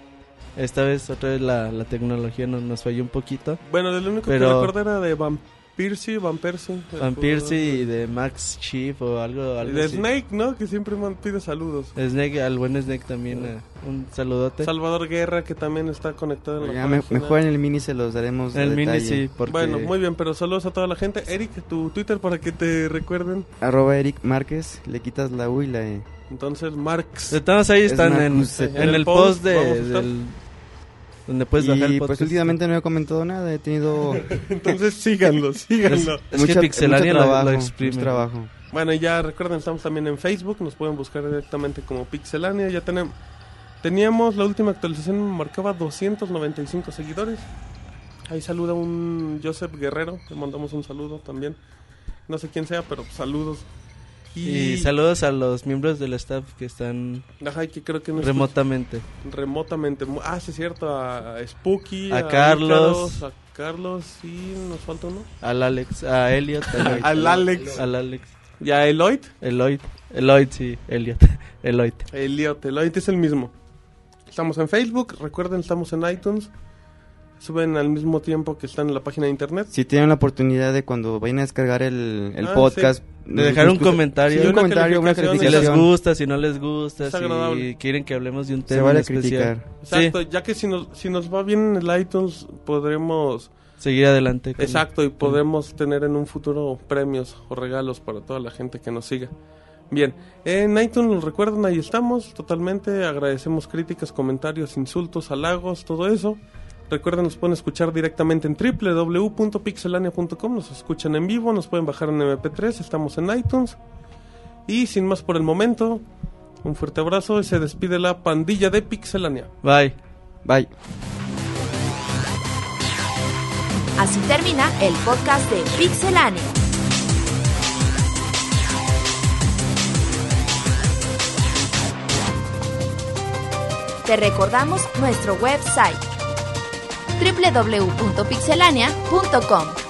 Esta vez otra vez la, la tecnología nos, nos falló un poquito.
Bueno, el único
Pero-
que recuerdo era de Van Persie, Van Persie. el
Van Persie y de Max Chief o algo,
Y
algo
de
así.
Snake, ¿no? Que siempre man- pide saludos.
Snake, al buen Snake también, eh, un saludote.
Salvador Guerra, que también está conectado en la
Ya, me-
página.
mejor en el mini se los daremos.
el mini
detalle.
sí, porque
Bueno, muy bien, pero saludos a toda la gente. Eric, tu Twitter para que te recuerden.
Arroba Eric Márquez, le quitas la U y la E.
Entonces, Marx.
de todos ahí
Es
están en,
Marcus,
en
en
el
el
post
post
de, del donde puedes bajar el
y
podcast.
pues últimamente no he comentado nada, he tenido
Entonces, síganlo, síganlo.
es
mucha-
que Pixelania
mucho
lo-
trabajo,
lo,
mucho
exprime.
trabajo.
Bueno, y ya recuerden, estamos también en Facebook, nos pueden buscar directamente como Pixelania. Ya tenemos, teníamos la última actualización, marcaba 295 seguidores. Ahí saluda un Joseph Guerrero, le mandamos un saludo también. No sé quién sea, pero saludos.
Y saludos a los miembros del staff que están
Ajá, que creo que nos
remotamente.
remotamente. Ah, sí, es cierto, a Spooky,
A Carlos.
A Carlos y nos falta uno.
Al Alex, a Elliot. Al,
Al Alex.
Al Alex.
Y a Eloyd.
Eloyd. Eloyd, sí, Elliot. Eloyd.
Elliot, Eloyd es el mismo. Estamos en Facebook, recuerden, estamos en iTunes. Suben al mismo tiempo que están en la página de internet.
Si tienen la oportunidad de cuando vayan a descargar el, el
Ah,
podcast,
De dejar un comentario.
Sí,
un comentario, una
Si les gusta, si no les gusta, si quieren que hablemos de un
Se
tema
vale
en especial.
criticar.
Exacto, ya que si nos, si nos va bien en el iTunes, podremos...
Seguir adelante. con-
Exacto, y podremos tener en un futuro premios o regalos para toda la gente que nos siga. Bien, en iTunes nos recuerdan, ahí estamos totalmente. Agradecemos críticas, comentarios, insultos, halagos, todo eso. Recuerden, nos pueden escuchar directamente en www.pixelania.com. Nos escuchan en vivo, nos pueden bajar en MP3. Estamos en iTunes. Y sin más por el momento, un fuerte abrazo y se despide la pandilla de Pixelania.
Bye.
Bye.
Así termina el podcast de Pixelania. Te recordamos nuestro website www.pixelania.com